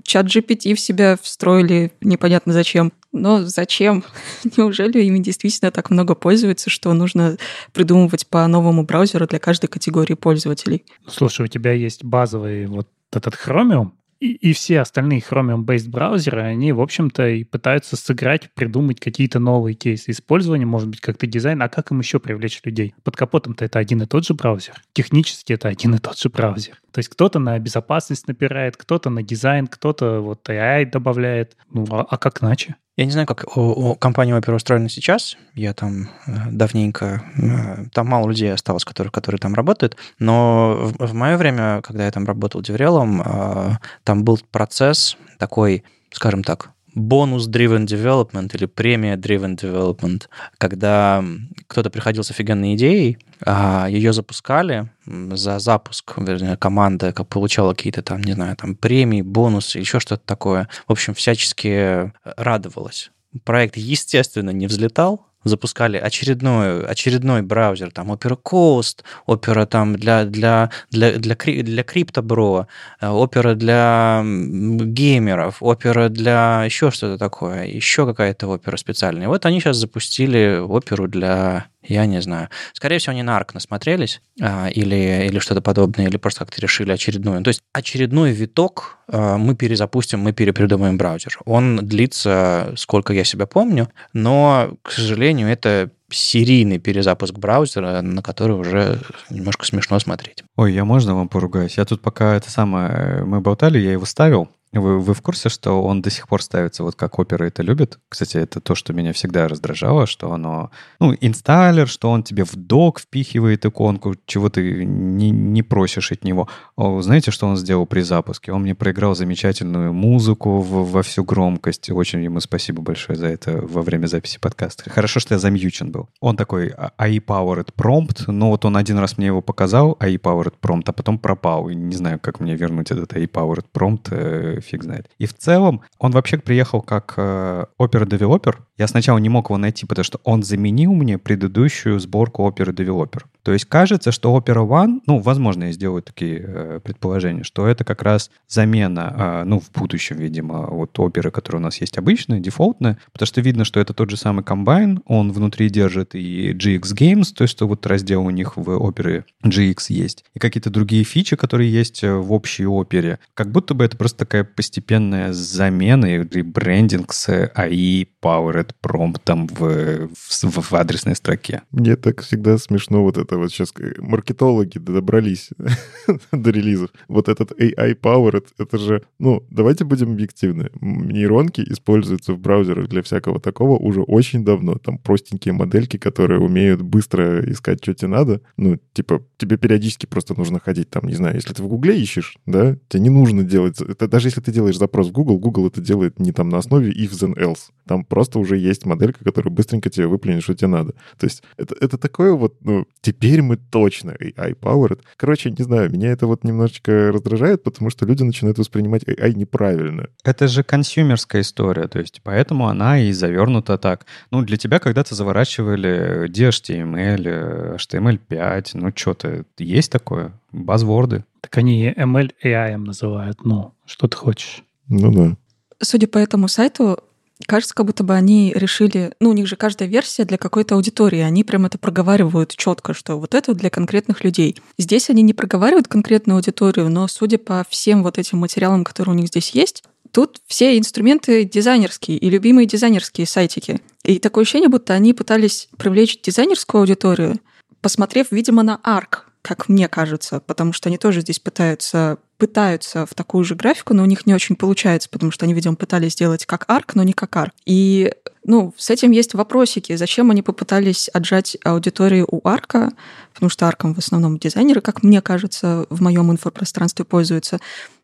чат GPT в себя встроили непонятно зачем. Но зачем? Неужели ими действительно так много пользуются, что нужно придумывать по новому браузеру для каждой категории пользователей? Слушай, у тебя есть базовый вот этот Chromium, и, и все остальные Chromium-based браузеры, они, в общем-то, и пытаются сыграть, придумать какие-то новые кейсы использования, может быть, как-то дизайн, а как им еще привлечь людей? Под капотом-то это один и тот же браузер. Технически это один и тот же браузер. То есть кто-то на безопасность напирает, кто-то на дизайн, кто-то вот AI добавляет. Ну, а, а как иначе? Я не знаю, как у, у компании Opera устроена сейчас. Я там э, давненько... Э, там мало людей осталось, которые, которые там работают. Но в, в мое время, когда я там работал деврелом, э, там был процесс такой, скажем так, бонус-driven development или премия-driven development, когда кто-то приходил с офигенной идеей, ее запускали, за запуск, вернее, команда получала какие-то там, не знаю, там премии, бонусы, еще что-то такое. В общем, всячески радовалась. Проект, естественно, не взлетал, запускали очередной, очередной браузер, там Opera Coast, Opera там для, для, для, для, для криптобро, Opera для геймеров, Opera для еще что-то такое, еще какая-то Opera специальная. Вот они сейчас запустили оперу для я не знаю. Скорее всего, они на арк насмотрелись а, или, или что-то подобное, или просто как-то решили очередную. То есть очередной виток а, мы перезапустим, мы перепридумаем браузер. Он длится, сколько я себя помню, но, к сожалению, это серийный перезапуск браузера, на который уже немножко смешно смотреть. Ой, я можно вам поругаюсь? Я тут пока это самое... Мы болтали, я его ставил, вы, вы в курсе, что он до сих пор ставится вот как опера это любит? Кстати, это то, что меня всегда раздражало, что оно, ну, инсталлер, что он тебе в док впихивает иконку, чего ты не, не просишь от него. О, знаете, что он сделал при запуске? Он мне проиграл замечательную музыку в, во всю громкость. Очень ему спасибо большое за это во время записи подкаста. Хорошо, что я замьючен был. Он такой AI-powered prompt, но вот он один раз мне его показал, AI-powered prompt, а потом пропал. Не знаю, как мне вернуть этот AI-powered prompt фиг знает. И в целом он вообще приехал как э, опера-девелопер. Я сначала не мог его найти, потому что он заменил мне предыдущую сборку опера-девелопер. То есть кажется, что Opera One, ну, возможно, я сделаю такие э, предположения, что это как раз замена, э, ну, в будущем, видимо, вот оперы, которая у нас есть обычная, дефолтная, потому что видно, что это тот же самый комбайн, он внутри держит и GX Games, то есть что вот раздел у них в опере GX есть, и какие-то другие фичи, которые есть э, в общей опере. Как будто бы это просто такая постепенная замена и брендинг с AI Powered промптом в, в, в адресной строке. Мне так всегда смешно вот это это вот сейчас маркетологи добрались до релизов. Вот этот AI Powered, это же, ну, давайте будем объективны. Нейронки используются в браузерах для всякого такого уже очень давно. Там простенькие модельки, которые умеют быстро искать, что тебе надо. Ну, типа, тебе периодически просто нужно ходить там, не знаю, если ты в Гугле ищешь, да, тебе не нужно делать... Это даже если ты делаешь запрос в Google, Google это делает не там на основе if then else. Там просто уже есть моделька, которая быстренько тебе выплюнет, что тебе надо. То есть это, это такое вот, ну, типа теперь мы точно AI-powered. Короче, не знаю, меня это вот немножечко раздражает, потому что люди начинают воспринимать AI неправильно. Это же консюмерская история, то есть поэтому она и завернута так. Ну, для тебя когда-то заворачивали DHTML, HTML5, ну, что-то есть такое? Базворды. Так они ML AI называют, ну, что ты хочешь. Ну да. Судя по этому сайту, Кажется, как будто бы они решили, ну, у них же каждая версия для какой-то аудитории, они прям это проговаривают четко, что вот это для конкретных людей. Здесь они не проговаривают конкретную аудиторию, но судя по всем вот этим материалам, которые у них здесь есть, тут все инструменты дизайнерские и любимые дизайнерские сайтики. И такое ощущение, будто они пытались привлечь дизайнерскую аудиторию, посмотрев, видимо, на ARC, как мне кажется, потому что они тоже здесь пытаются пытаются в такую же графику, но у них не очень получается, потому что они, видимо, пытались сделать как арк, но не как арк. И ну, с этим есть вопросики. Зачем они попытались отжать аудиторию у арка? Потому что арком в основном дизайнеры, как мне кажется, в моем инфопространстве пользуются.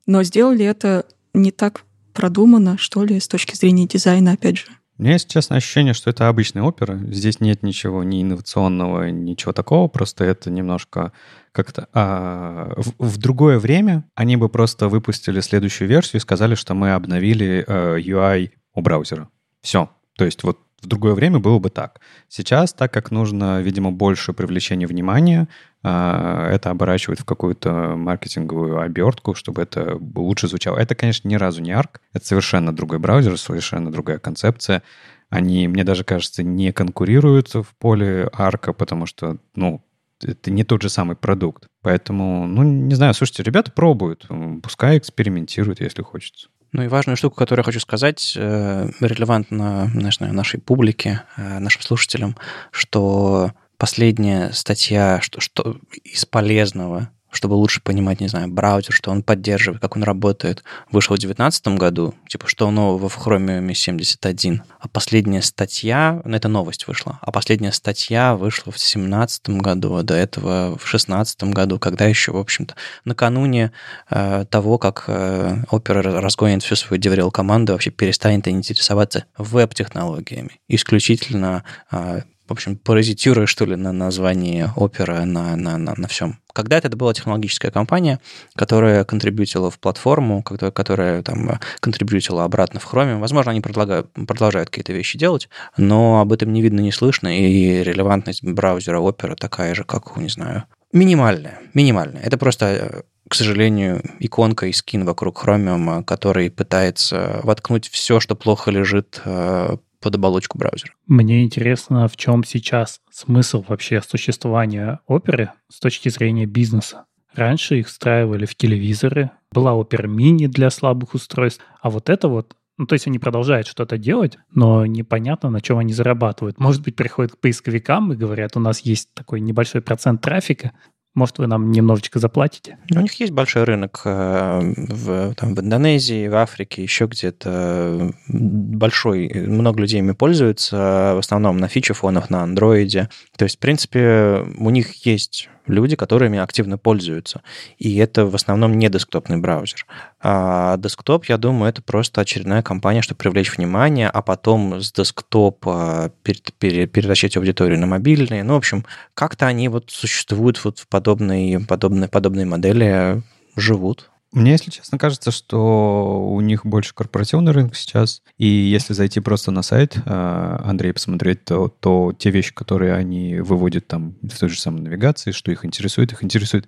Но сделали это не так продумано, что ли, с точки зрения дизайна, опять же. У меня есть, честно, ощущение, что это обычная опера. Здесь нет ничего ни инновационного, ничего такого. Просто это немножко как-то... А, в, в другое время они бы просто выпустили следующую версию и сказали, что мы обновили а, UI у браузера. Все. То есть вот в другое время было бы так. Сейчас, так как нужно, видимо, больше привлечения внимания, а, это оборачивает в какую-то маркетинговую обертку, чтобы это лучше звучало. Это, конечно, ни разу не ARC, это совершенно другой браузер, совершенно другая концепция. Они, мне даже кажется, не конкурируют в поле арка, потому что, ну, это не тот же самый продукт. Поэтому, ну, не знаю, слушайте, ребята пробуют, пускай экспериментируют, если хочется. Ну и важную штуку, которую я хочу сказать, э, релевантно нашей публике, э, нашим слушателям, что последняя статья, что, что из полезного чтобы лучше понимать, не знаю, браузер, что он поддерживает, как он работает, вышел в 2019 году, типа, что нового в Chromium 71. А последняя статья, ну, это новость вышла, а последняя статья вышла в 2017 году, а до этого в 2016 году, когда еще, в общем-то, накануне э, того, как э, Opera разгонит всю свою DevRel команду, вообще перестанет интересоваться веб-технологиями. Исключительно э, в общем, паразитируя, что ли, на названии опера, на, на, на, на всем. Когда-то это была технологическая компания, которая контрибьютила в платформу, которая, которая там контрибьютила обратно в Chrome. Возможно, они продолжают, продолжают какие-то вещи делать, но об этом не видно, не слышно, и релевантность браузера Opera такая же, как, не знаю, минимальная. Минимальная. Это просто к сожалению, иконка и скин вокруг Chromium, который пытается воткнуть все, что плохо лежит э, под оболочку браузера. Мне интересно, в чем сейчас смысл вообще существования оперы с точки зрения бизнеса. Раньше их встраивали в телевизоры, была опера мини для слабых устройств, а вот это вот ну, то есть они продолжают что-то делать, но непонятно, на чем они зарабатывают. Может быть, приходят к поисковикам и говорят, у нас есть такой небольшой процент трафика, может, вы нам немножечко заплатите? У них есть большой рынок э, в, там, в Индонезии, в Африке, еще где-то большой. Много людей ими пользуются, в основном на фичи-фонах, на андроиде. То есть, в принципе, у них есть люди, которыми активно пользуются. И это в основном не десктопный браузер. А десктоп, я думаю, это просто очередная компания, чтобы привлечь внимание, а потом с десктопа перетащить аудиторию на мобильные. Ну, в общем, как-то они вот существуют вот в подобной, подобной, подобной модели, живут. Мне, если честно, кажется, что у них больше корпоративный рынок сейчас. И если зайти просто на сайт э, Андрей посмотреть, то, то те вещи, которые они выводят там в той же самой навигации, что их интересует, их интересует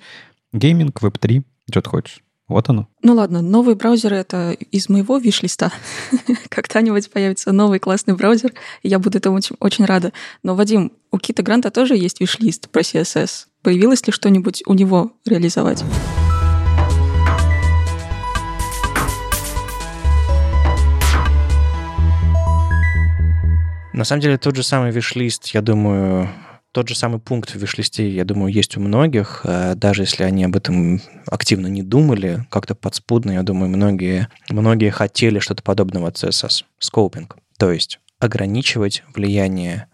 гейминг, веб-3, что ты хочешь. Вот оно. Ну ладно, новые браузеры — это из моего виш-листа. Когда-нибудь появится новый классный браузер, и я буду этому очень, очень рада. Но, Вадим, у Кита Гранта тоже есть виш-лист про CSS. Появилось ли что-нибудь у него реализовать? На самом деле тот же самый виш-лист, я думаю, тот же самый пункт в виш-листе, я думаю, есть у многих, э, даже если они об этом активно не думали, как-то подспудно, я думаю, многие, многие хотели что-то подобного от CSS. Скопинг. То есть ограничивать влияние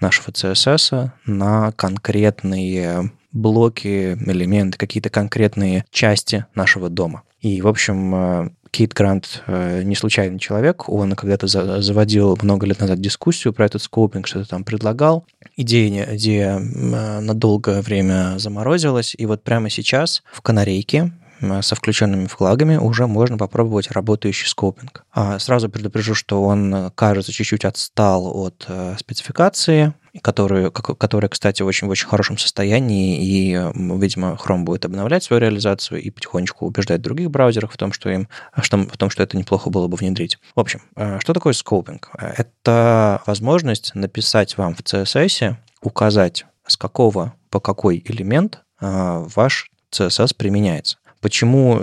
нашего CSS на конкретные блоки, элементы, какие-то конкретные части нашего дома. И, в общем, э, Кейт Грант э, не случайный человек, он когда-то заводил много лет назад дискуссию про этот скопинг, что-то там предлагал. Идея, идея э, на долгое время заморозилась, и вот прямо сейчас в канарейке со включенными флагами уже можно попробовать работающий скопинг. А сразу предупрежу, что он, кажется, чуть-чуть отстал от э, спецификации, которую, которая, кстати, очень, в очень хорошем состоянии, и, видимо, Chrome будет обновлять свою реализацию и потихонечку убеждать других браузеров в том, что им, что, в том, что это неплохо было бы внедрить. В общем, э, что такое скопинг? Это возможность написать вам в CSS, указать, с какого по какой элемент э, ваш CSS применяется. Почему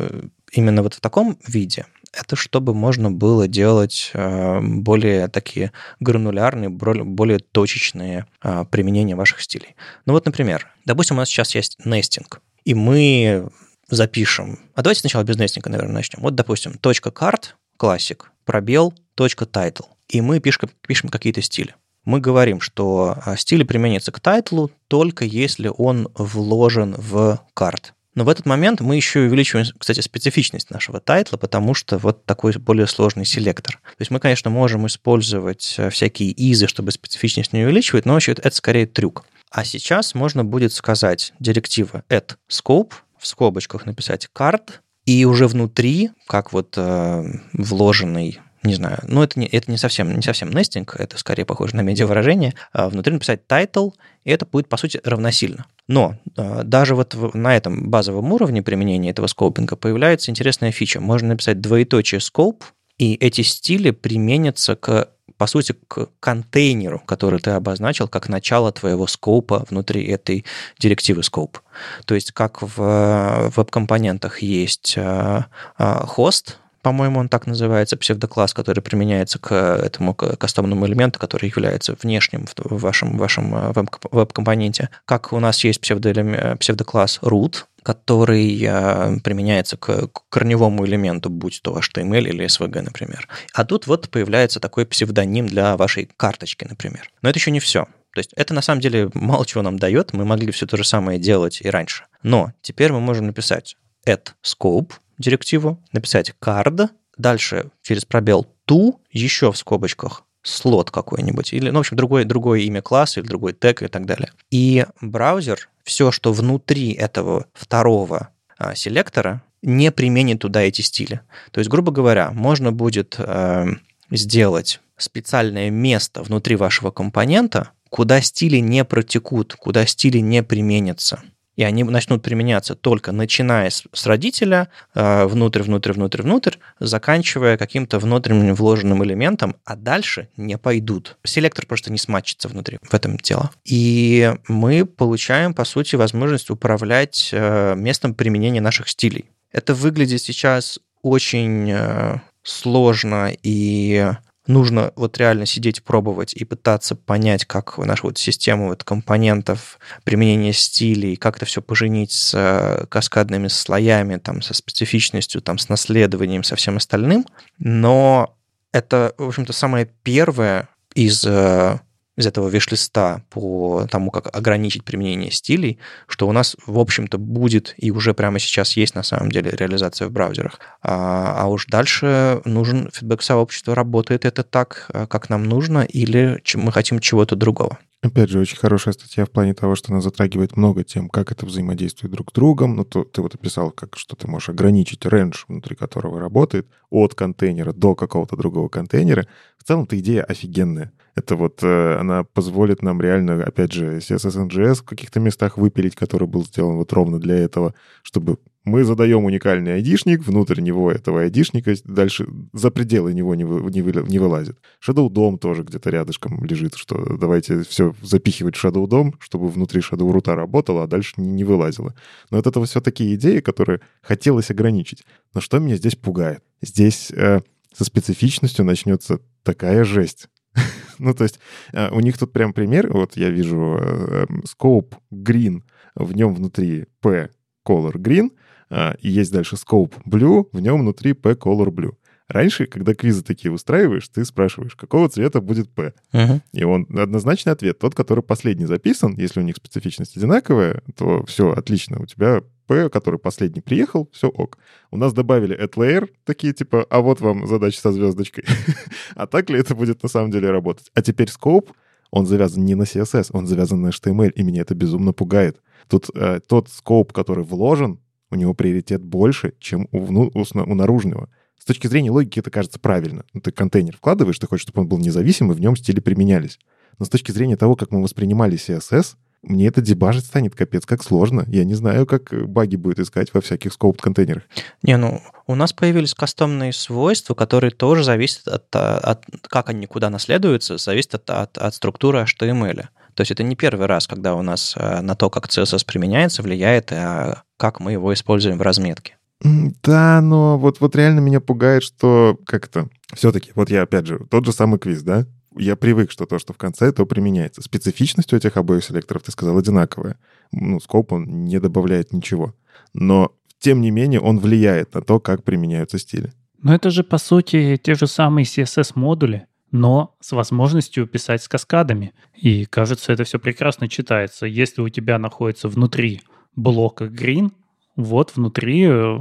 именно вот в таком виде? Это чтобы можно было делать э, более такие гранулярные, более точечные э, применения ваших стилей. Ну вот, например, допустим, у нас сейчас есть nesting, и мы запишем. А давайте сначала без нестинга, наверное, начнем. Вот, допустим, точка card, классик, пробел, точка title. И мы пишем, пишем какие-то стили. Мы говорим, что стиль применяется к тайтлу только если он вложен в card. Но в этот момент мы еще увеличиваем, кстати, специфичность нашего тайтла, потому что вот такой более сложный селектор. То есть мы, конечно, можем использовать э, всякие is ы, чтобы специфичность не увеличивать, но вообще это скорее трюк. А сейчас можно будет сказать директива add scope, в скобочках написать card, и уже внутри, как вот э, вложенный не знаю, ну это не, это не совсем не совсем нестинг, это скорее похоже на медиавыражение, а внутри написать title, и это будет, по сути, равносильно. Но э, даже вот на этом базовом уровне применения этого скопинга появляется интересная фича. Можно написать двоеточие scope, и эти стили применятся к по сути, к контейнеру, который ты обозначил как начало твоего скопа внутри этой директивы scope. То есть как в веб-компонентах есть э, хост, по-моему, он так называется, псевдокласс, который применяется к этому кастомному элементу, который является внешним в вашем, вашем э, веб-компоненте. Как у нас есть псевдокласс root, который э, применяется к корневому элементу, будь то HTML или SVG, например. А тут вот появляется такой псевдоним для вашей карточки, например. Но это еще не все. То есть это на самом деле мало чего нам дает, мы могли все то же самое делать и раньше. Но теперь мы можем написать add scope, директиву, написать card, дальше через пробел to, еще в скобочках слот какой-нибудь, или, ну, в общем, другое, другое имя класса или другой тег и так далее. И браузер, все, что внутри этого второго а, селектора, не применит туда эти стили. То есть, грубо говоря, можно будет э, сделать специальное место внутри вашего компонента, куда стили не протекут, куда стили не применятся и они начнут применяться только начиная с, родителя, э, внутрь, внутрь, внутрь, внутрь, заканчивая каким-то внутренним вложенным элементом, а дальше не пойдут. Селектор просто не смачится внутри, в этом дело. И мы получаем, по сути, возможность управлять э, местом применения наших стилей. Это выглядит сейчас очень э, сложно и нужно вот реально сидеть, пробовать и пытаться понять, как наша вот система вот компонентов, применения стилей, как это все поженить с э, каскадными слоями, там, со специфичностью, там, с наследованием, со всем остальным. Но это, в общем-то, самое первое из э, из этого виш-листа по тому, как ограничить применение стилей, что у нас, в общем-то, будет и уже прямо сейчас есть на самом деле реализация в браузерах. А, а уж дальше нужен фидбэк сообщества, работает это так, э, как нам нужно, или мы хотим чего-то другого. Опять же, очень хорошая статья в плане того, что она затрагивает много тем, как это взаимодействует друг с другом. Ну, то, ты вот описал, как, что ты можешь ограничить рейндж, внутри которого работает, от контейнера до какого-то другого контейнера. В целом-то идея офигенная. Это вот э, она позволит нам реально, опять же, CSS NGS в каких-то местах выпилить, который был сделан вот ровно для этого, чтобы мы задаем уникальный айдишник, внутрь него этого айдишника дальше за пределы него не, вы, не, вы, не вылазит. Shadow DOM тоже где-то рядышком лежит, что давайте все запихивать в Shadow DOM, чтобы внутри Shadow Root работало, а дальше не, не вылазило. Но вот это все такие идеи, которые хотелось ограничить. Но что меня здесь пугает? Здесь э, со специфичностью начнется такая жесть. ну, то есть э, у них тут прям пример, вот я вижу э, эм, scope green, в нем внутри p color green, э, и есть дальше scope blue, в нем внутри p color blue. Раньше, когда квизы такие устраиваешь, ты спрашиваешь, какого цвета будет P. Uh-huh. И он однозначный ответ, тот, который последний записан, если у них специфичность одинаковая, то все, отлично, у тебя P, который последний приехал, все ок. У нас добавили at layer, такие типа, а вот вам задача со звездочкой. а так ли это будет на самом деле работать? А теперь scope, он завязан не на CSS, он завязан на HTML, и меня это безумно пугает. Тут э, тот скоп, который вложен, у него приоритет больше, чем у, вну, у, у наружного. С точки зрения логики это кажется правильно. Ну, ты контейнер вкладываешь, ты хочешь, чтобы он был независим, и в нем стили применялись. Но с точки зрения того, как мы воспринимали CSS, мне это дебажить станет капец как сложно. Я не знаю, как баги будет искать во всяких скоуп-контейнерах. Не, ну, у нас появились кастомные свойства, которые тоже зависят от, от как они куда наследуются, зависит от, от, от структуры HTML. То есть это не первый раз, когда у нас э, на то, как CSS применяется, влияет, а как мы его используем в разметке. Да, но вот, вот реально меня пугает, что как-то... Все-таки, вот я опять же, тот же самый квиз, да? Я привык, что то, что в конце, то применяется. Специфичность у этих обоих селекторов, ты сказал, одинаковая. Ну, скоп, он не добавляет ничего. Но, тем не менее, он влияет на то, как применяются стили. Но это же, по сути, те же самые CSS-модули, но с возможностью писать с каскадами. И, кажется, это все прекрасно читается. Если у тебя находится внутри блока green, вот внутри э,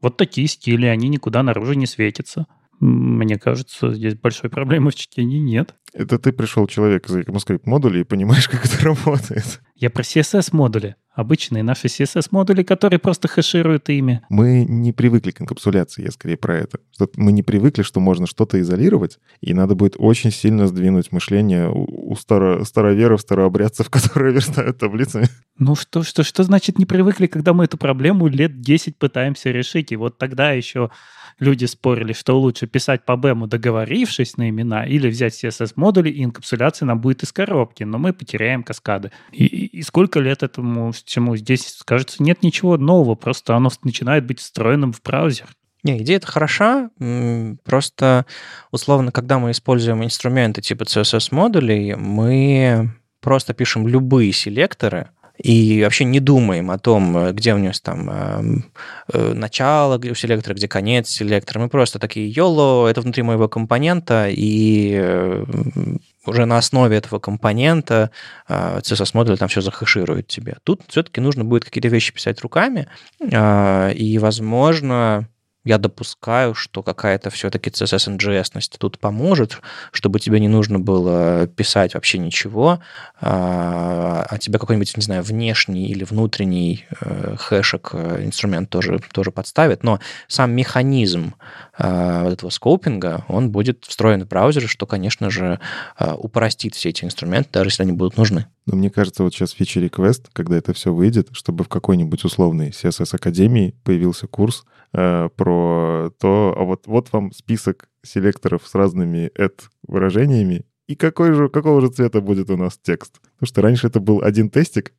вот такие стили, они никуда наружу не светятся. Мне кажется, здесь большой проблемы в чтении нет. Это ты пришел человек из ECMAScript модуля и понимаешь, как это работает. Я про CSS-модули. Обычные наши CSS-модули, которые просто хэшируют имя. Мы не привыкли к инкапсуляции, я скорее про это. Мы не привыкли, что можно что-то изолировать, и надо будет очень сильно сдвинуть мышление у старо, староверов, старообрядцев, которые верстают таблицами. Ну что, что, что значит не привыкли, когда мы эту проблему лет 10 пытаемся решить? И вот тогда еще люди спорили, что лучше писать по бэму, договорившись на имена, или взять CSS-модули, и инкапсуляция нам будет из коробки, но мы потеряем каскады. И, и сколько лет этому всему здесь, кажется, нет ничего нового, просто оно начинает быть встроенным в браузер. Не, идея это хороша, просто условно, когда мы используем инструменты типа CSS-модулей, мы просто пишем любые селекторы, и вообще не думаем о том, э, где у нас там эм, э, начало у селектора, где конец селектора. Мы просто такие, YOLO, это внутри моего компонента, и э, уже на основе этого компонента CSS-модуль там все захэширует тебе. Тут все-таки нужно будет какие-то вещи писать руками, и, возможно, я допускаю, что какая-то все-таки CSS NGS тут поможет, чтобы тебе не нужно было писать вообще ничего, а, а тебе какой-нибудь, не знаю, внешний или внутренний э, хэшек э, инструмент тоже, тоже подставит, но сам механизм а, вот этого скопинга, он будет встроен в браузере, что, конечно же, упростит все эти инструменты, даже если они будут нужны. Но мне кажется, вот сейчас фичи request, когда это все выйдет, чтобы в какой-нибудь условной CSS Академии появился курс, Э, про то, а вот, вот вам список селекторов с разными add выражениями, и какой же, какого же цвета будет у нас текст? Потому что раньше это был один тестик,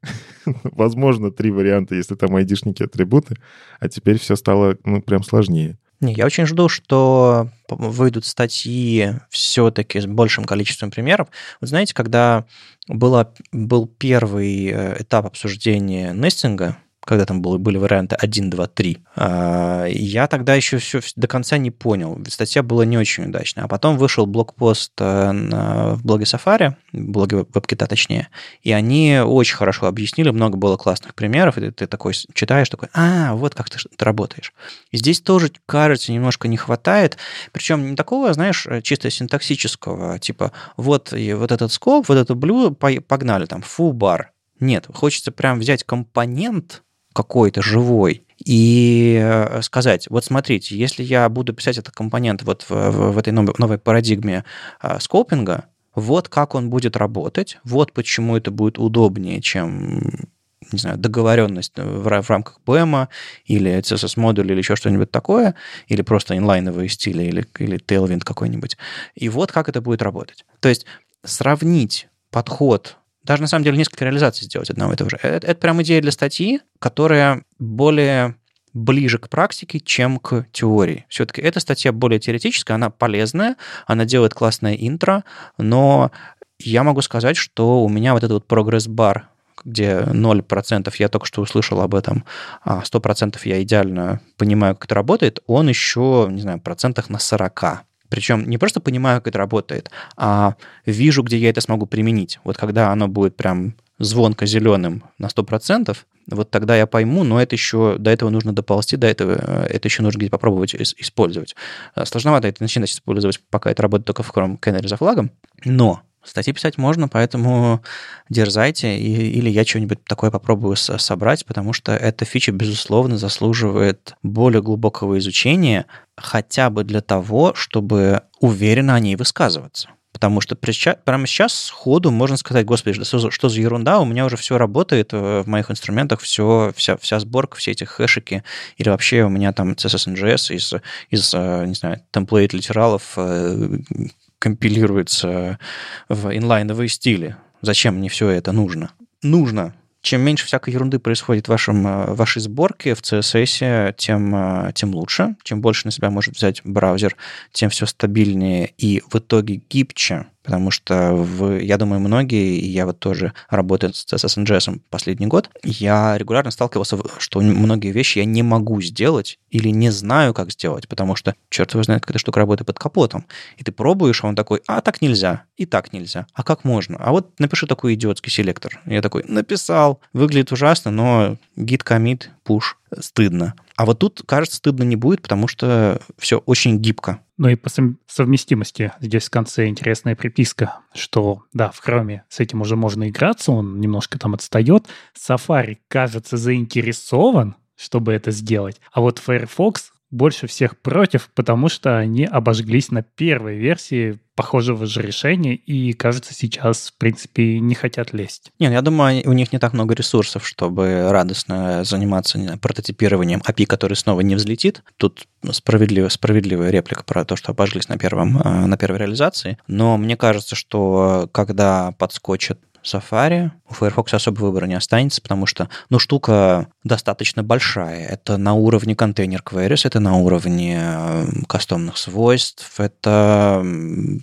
возможно, три варианта, если там айдишники атрибуты, а теперь все стало, ну, прям сложнее. Не, я очень жду, что выйдут статьи все-таки с большим количеством примеров. Вы знаете, когда было, был первый э, этап обсуждения нестинга, когда там были, были варианты 1, 2, 3. Я тогда еще все до конца не понял. Статья была не очень удачная. А потом вышел блокпост э, в блоге Safari, блоге WebKit точнее, и они очень хорошо объяснили, много было классных примеров, и ты, ты такой читаешь, такой, а, вот как ты, ты работаешь. И здесь тоже, кажется, немножко не хватает, причем не такого, знаешь, чисто синтаксического, типа, вот, и вот этот скоп, вот это блю, погнали, там, фу бар. Нет, хочется прям взять компонент, какой-то живой и э, сказать, вот смотрите, если я буду писать этот компонент вот в, в, в этой новой, новой парадигме а, скопинга, вот как он будет работать, вот почему это будет удобнее, чем не знаю, договоренность в, в рамках BEM или CSS-модуль или еще что-нибудь такое, или просто инлайновые стили, или, или Tailwind какой-нибудь. И вот как это будет работать. То есть сравнить подход даже на самом деле несколько реализаций сделать одного и того же. Это, это прям идея для статьи, которая более ближе к практике, чем к теории. Все-таки эта статья более теоретическая, она полезная, она делает классное интро, но я могу сказать, что у меня вот этот вот прогресс-бар, где 0% я только что услышал об этом, а 100% я идеально понимаю, как это работает, он еще, не знаю, процентах на 40. Причем не просто понимаю, как это работает, а вижу, где я это смогу применить. Вот когда оно будет прям звонко зеленым на 100%, вот тогда я пойму, но это еще, до этого нужно доползти, до этого э, это еще нужно где-то попробовать использовать. Э, сложновато это начинать использовать, пока это работает только в Chrome Canary за флагом, но Статьи писать можно, поэтому дерзайте, и, или я что-нибудь такое попробую собрать, потому что эта фича, безусловно, заслуживает более глубокого изучения, хотя бы для того, чтобы уверенно о ней высказываться. Потому что прямо сейчас сходу можно сказать, господи, что, что за ерунда, у меня уже все работает э, в моих инструментах, все, вся, вся сборка, все эти хэшики, или вообще у меня там CSS NGS из, из э, не знаю, темплейт литералов э, компилируется в инлайновые стили. Зачем мне все это нужно? Нужно чем меньше всякой ерунды происходит в, вашем, в вашей сборке в CSS, тем, тем лучше. Чем больше на себя может взять браузер, тем все стабильнее и в итоге гибче потому что в, я думаю, многие, и я вот тоже работаю с JS последний год, я регулярно сталкивался, что многие вещи я не могу сделать или не знаю, как сделать, потому что черт его знает, как эта штука работает под капотом. И ты пробуешь, а он такой, а так нельзя, и так нельзя, а как можно? А вот напиши такой идиотский селектор. Я такой, написал, выглядит ужасно, но git commit, push, стыдно. А вот тут, кажется, стыдно не будет, потому что все очень гибко. Ну и по совместимости здесь в конце интересная приписка, что да, в Chrome с этим уже можно играться, он немножко там отстает. Safari, кажется, заинтересован, чтобы это сделать. А вот Firefox больше всех против, потому что они обожглись на первой версии похожего же решения и, кажется, сейчас, в принципе, не хотят лезть. Нет, я думаю, у них не так много ресурсов, чтобы радостно заниматься прототипированием API, который снова не взлетит. Тут справедливая, справедливая реплика про то, что обожглись на, первом, э, на первой реализации. Но мне кажется, что когда подскочит Safari, у Firefox особо выбора не останется, потому что, ну, штука достаточно большая. Это на уровне контейнер queries, это на уровне э, кастомных свойств, это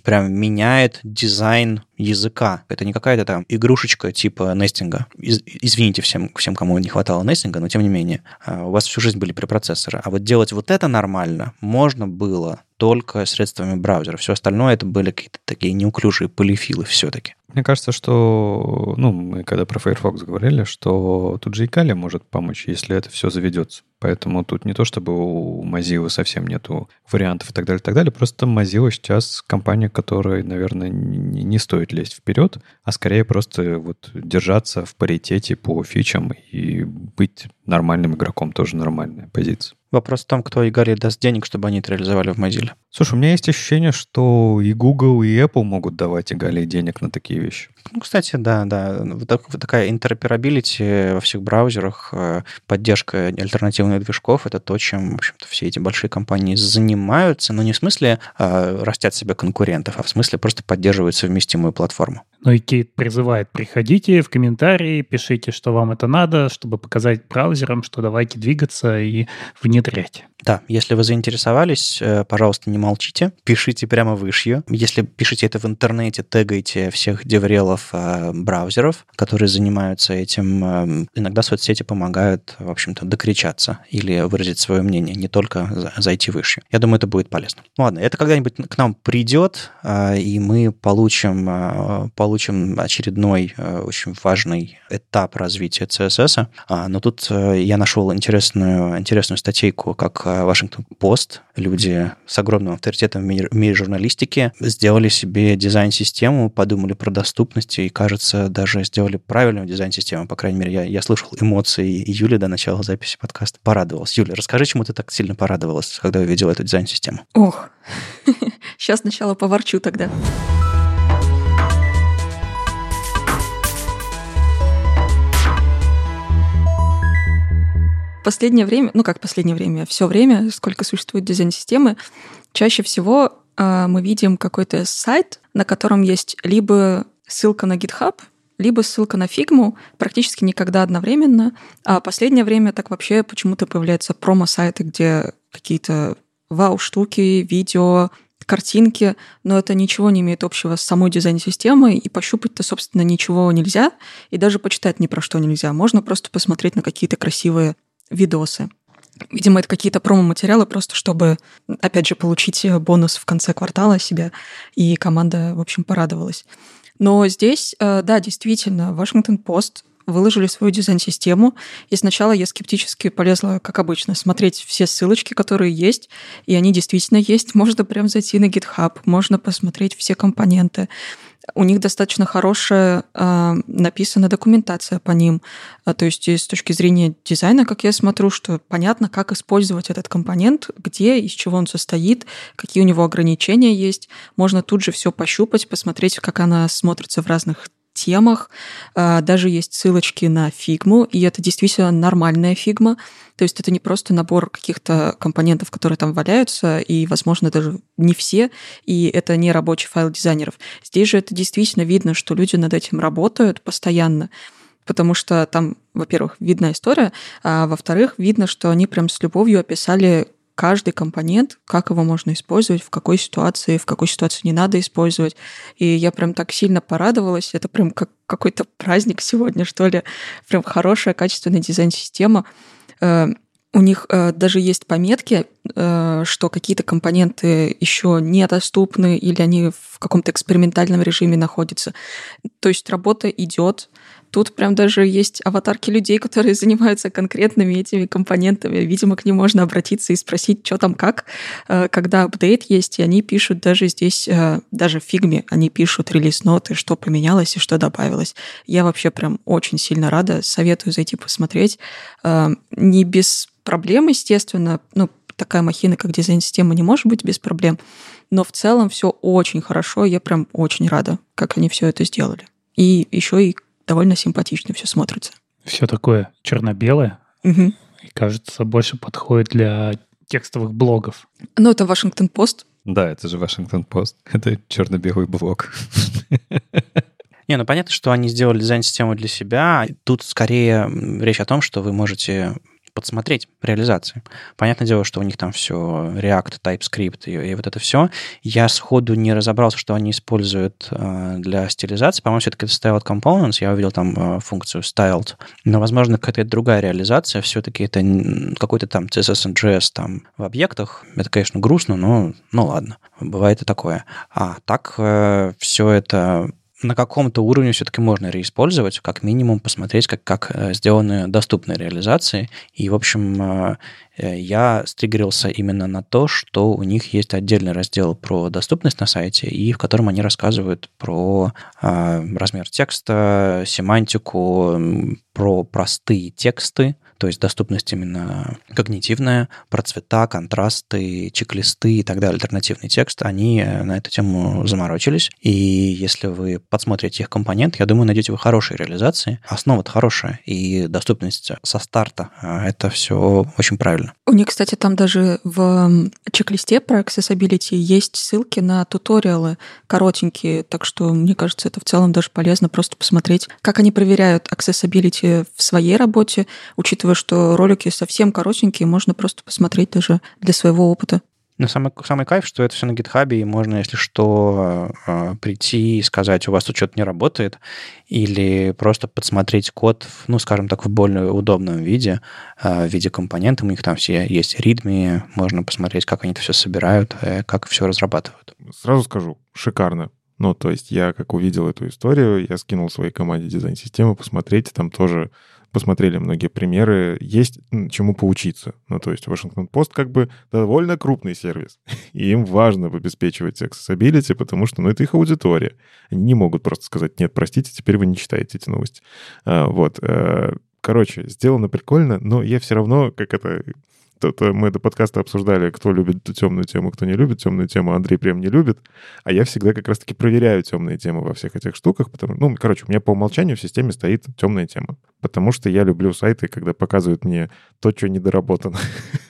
прям меняет дизайн языка. Это не какая-то там игрушечка типа нестинга. Из, извините всем, всем, кому не хватало нестинга, но тем не менее, э, у вас всю жизнь были препроцессоры. А вот делать вот это нормально можно было только средствами браузера. Все остальное это были какие-то такие неуклюжие полифилы все-таки. Мне кажется, что, ну, мы когда про Firefox говорили, что тут же и Kali может помочь, если это все заведется. Поэтому тут не то, чтобы у Mozilla совсем нету вариантов и так далее, и так далее. Просто Mozilla сейчас компания, которая, наверное, не, не стоит лезть вперед, а скорее просто вот держаться в паритете по фичам и быть нормальным игроком тоже нормальная позиция. Вопрос в том, кто и Гарри даст денег, чтобы они это реализовали в Mozilla. Слушай, у меня есть ощущение, что и Google, и Apple могут давать Игалии денег на такие вещи. Ну, кстати, да, да. Вот такая интероперабилити во всех браузерах, э, поддержка альтернативных движков — это то, чем, в общем-то, все эти большие компании занимаются, но не в смысле э, растят себе конкурентов, а в смысле просто поддерживают совместимую платформу. Ну и Кейт призывает, приходите в комментарии, пишите, что вам это надо, чтобы показать браузерам, что давайте двигаться и внедрять. Да, если вы заинтересовались, э, пожалуйста, не молчите, пишите прямо вышью. Если пишите это в интернете, тегайте всех деврелов э, браузеров, которые занимаются этим. Э, иногда соцсети помогают, в общем-то, докричаться или выразить свое мнение, не только зайти выше. Я думаю, это будет полезно. Ладно, это когда-нибудь к нам придет, и мы получим, получим очередной очень важный этап развития CSS. А, но тут я нашел интересную, интересную статейку, как Вашингтон Пост, люди с огромным авторитетом в мире, в мире журналистики, сделали себе дизайн-систему, подумали про доступность и, кажется, даже сделали правильную дизайн-систему. По крайней мере, я, я слышал эмоции Юли до начала записи подкаста. Порадовалась. Юля, расскажи, чему ты так сильно порадовалась, когда увидела эту дизайн-систему? Ох, сейчас сначала поворчу тогда. Последнее время, ну как последнее время, все время, сколько существует дизайн-системы, чаще всего э, мы видим какой-то сайт, на котором есть либо ссылка на GitHub, либо ссылка на фигму, практически никогда одновременно. А последнее время так вообще почему-то появляются промо-сайты, где какие-то вау-штуки, видео, картинки, но это ничего не имеет общего с самой дизайн-системой, и пощупать-то, собственно, ничего нельзя, и даже почитать ни про что нельзя. Можно просто посмотреть на какие-то красивые видосы. Видимо, это какие-то промо-материалы, просто чтобы, опять же, получить бонус в конце квартала себе, и команда, в общем, порадовалась. Но здесь, э, да, действительно, Вашингтон Пост выложили свою дизайн-систему, и сначала я скептически полезла, как обычно, смотреть все ссылочки, которые есть, и они действительно есть. Можно прям зайти на GitHub, можно посмотреть все компоненты. У них достаточно хорошая э, написана документация по ним. А, то есть с точки зрения дизайна, как я смотрю, что понятно, как использовать этот компонент, где, из чего он состоит, какие у него ограничения есть. Можно тут же все пощупать, посмотреть, как она смотрится в разных темах. А, даже есть ссылочки на фигму, и это действительно нормальная фигма. То есть это не просто набор каких-то компонентов, которые там валяются, и, возможно, даже не все, и это не рабочий файл дизайнеров. Здесь же это действительно видно, что люди над этим работают постоянно. потому что там, во-первых, видна история, а во-вторых, видно, что они прям с любовью описали каждый компонент, как его можно использовать, в какой ситуации, в какой ситуации не надо использовать. И я прям так сильно порадовалась. Это прям как какой-то праздник сегодня, что ли. Прям хорошая, качественная дизайн-система. Э, у них э, даже есть пометки, э, что какие-то компоненты еще недоступны или они в каком-то экспериментальном режиме находятся. То есть работа идет, Тут прям даже есть аватарки людей, которые занимаются конкретными этими компонентами. Видимо, к ним можно обратиться и спросить, что там как, э, когда апдейт есть, и они пишут даже здесь, э, даже в фигме, они пишут релиз-ноты, что поменялось и что добавилось. Я вообще прям очень сильно рада, советую зайти посмотреть. Э, не без проблем, естественно, ну, такая махина, как дизайн-система, не может быть без проблем, но в целом все очень хорошо, я прям очень рада, как они все это сделали. И еще и довольно симпатично все смотрится. Все такое черно-белое. Угу. И, кажется, больше подходит для текстовых блогов. Ну, это Вашингтон-Пост. Да, это же Вашингтон-Пост. Это черно-белый блог. Не, ну понятно, что они сделали дизайн-систему для себя. Тут скорее речь о том, что вы можете подсмотреть реализации. Понятное дело, что у них там все React, TypeScript и, и вот это все. Я сходу не разобрался, что они используют э, для стилизации. По-моему, все-таки это Styled Components. Я увидел там э, функцию Styled. Но, возможно, какая-то другая реализация. Все-таки это какой-то там CSS and JS там в объектах. Это, конечно, грустно, но ну ладно. Бывает и такое. А так э, все это на каком-то уровне все-таки можно реиспользовать, как минимум посмотреть, как, как э, сделаны доступные реализации. И, в общем, э, э, я стригерился именно на то, что у них есть отдельный раздел про доступность на сайте, и в котором они рассказывают про размер текста, семантику, про простые тексты, то есть доступность именно когнитивная, про цвета, контрасты, чек-листы и так далее, альтернативный текст, они э, на эту тему заморочились. И если вы подсмотрите их компонент, я думаю, найдете вы хорошие реализации. Основа-то хорошая, и доступность со старта э, — это все очень правильно. У них, кстати, там даже в чек-листе про accessibility есть ссылки на туториалы коротенькие, так что, мне кажется, это в целом даже полезно просто посмотреть, как они проверяют accessibility в своей работе, учитывая учитывая, что ролики совсем коротенькие, можно просто посмотреть даже для своего опыта. Но самый, самый кайф, что это все на гитхабе, и можно, если что, э, прийти и сказать, у вас тут что-то не работает, или просто подсмотреть код, ну, скажем так, в более удобном виде, э, в виде компонентов. У них там все есть ритми, можно посмотреть, как они это все собирают, э, как все разрабатывают. Сразу скажу, шикарно. Ну, то есть я, как увидел эту историю, я скинул своей команде дизайн-системы посмотреть, там тоже посмотрели многие примеры, есть чему поучиться. Ну, то есть Вашингтон-Пост как бы довольно крупный сервис, и им важно обеспечивать accessibility, потому что, ну, это их аудитория. Они не могут просто сказать, нет, простите, теперь вы не читаете эти новости. А, вот. Э, короче, сделано прикольно, но я все равно, как это то, то мы до подкаста обсуждали, кто любит темную тему, кто не любит темную тему. Андрей прям не любит. А я всегда как раз-таки проверяю темные темы во всех этих штуках. Потому, ну, короче, у меня по умолчанию в системе стоит темная тема. Потому что я люблю сайты, когда показывают мне то, что недоработано.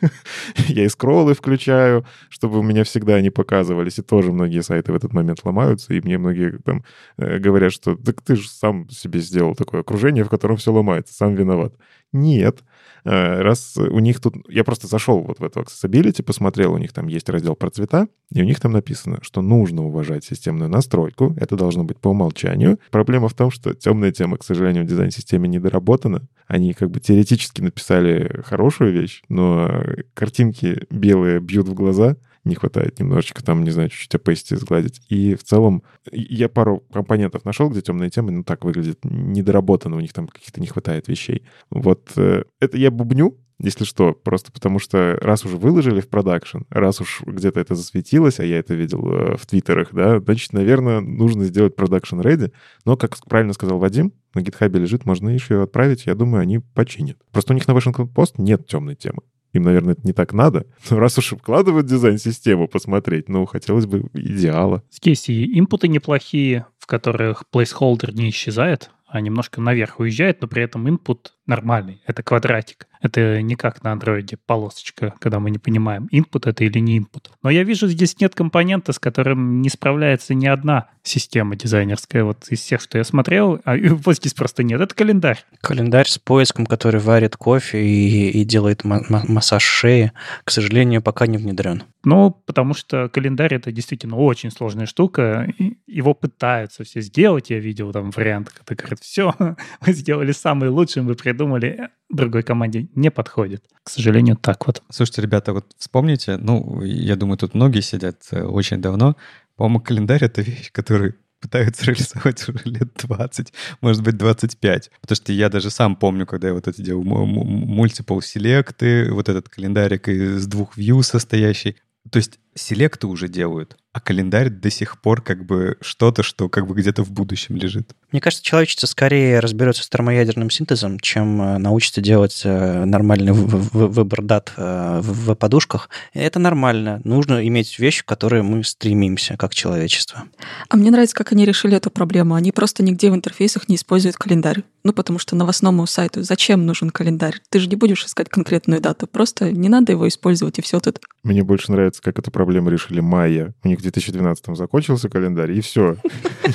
я и скроллы включаю, чтобы у меня всегда они показывались. И тоже многие сайты в этот момент ломаются. И мне многие там э, говорят, что так ты же сам себе сделал такое окружение, в котором все ломается, сам виноват. Нет. Э, раз у них тут... Я просто зашел вот в эту Accessibility, посмотрел, у них там есть раздел про цвета, и у них там написано, что нужно уважать системную настройку, это должно быть по умолчанию. Проблема в том, что темная тема, к сожалению, в дизайн-системе недоработана. Они как бы теоретически написали хорошую вещь, но картинки белые бьют в глаза, не хватает немножечко там, не знаю, чуть-чуть опейсти сгладить. И в целом я пару компонентов нашел, где темные темы, ну так выглядит недоработанно, у них там каких-то не хватает вещей. Вот э, это я бубню, если что, просто потому что раз уже выложили в продакшн, раз уж где-то это засветилось, а я это видел э, в твиттерах, да, значит, наверное, нужно сделать продакшн ready. Но, как правильно сказал Вадим, на гитхабе лежит, можно еще отправить, я думаю, они починят. Просто у них на Washington Post нет темной темы. Им, наверное, это не так надо. Но раз уж вкладывают дизайн-систему посмотреть, ну, хотелось бы идеала. Здесь и инпуты неплохие, в которых placeholder не исчезает, а немножко наверх уезжает, но при этом input нормальный, это квадратик. Это не как на андроиде полосочка, когда мы не понимаем, input это или не input. Но я вижу, здесь нет компонента, с которым не справляется ни одна система дизайнерская. Вот из всех, что я смотрел, а вот здесь просто нет. Это календарь. Календарь с поиском, который варит кофе и, и делает массаж шеи, к сожалению, пока не внедрен. Ну, потому что календарь это действительно очень сложная штука. Его пытаются все сделать. Я видел там вариант, когда говорят, все, мы сделали самый лучший, мы придумали другой команде не подходит. К сожалению, так вот. Слушайте, ребята, вот вспомните, ну, я думаю, тут многие сидят э, очень давно. По-моему, календарь — это вещь, которую пытаются реализовать уже лет 20, может быть, 25. Потому что я даже сам помню, когда я вот это делал мультипл селекты, вот этот календарик из двух вью состоящий. То есть селекты уже делают, а календарь до сих пор как бы что-то, что как бы где-то в будущем лежит. Мне кажется, человечество скорее разберется с термоядерным синтезом, чем э, научится делать э, нормальный выбор дат э, в подушках. Это нормально. Нужно иметь вещи, в которые мы стремимся как человечество. А мне нравится, как они решили эту проблему. Они просто нигде в интерфейсах не используют календарь. Ну, потому что новостному сайту зачем нужен календарь? Ты же не будешь искать конкретную дату. Просто не надо его использовать, и все тут. Мне больше нравится, как эта проблему решили майя. У них 2012 закончился календарь, и все.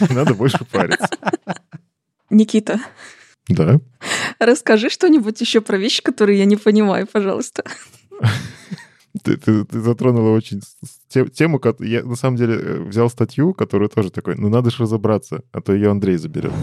Не надо больше париться. Никита. Да. Расскажи что-нибудь еще про вещи, которые я не понимаю, пожалуйста. Ты, ты, ты затронула очень тему, я на самом деле э, взял статью, которую тоже такой, ну надо же разобраться, а то ее Андрей заберет.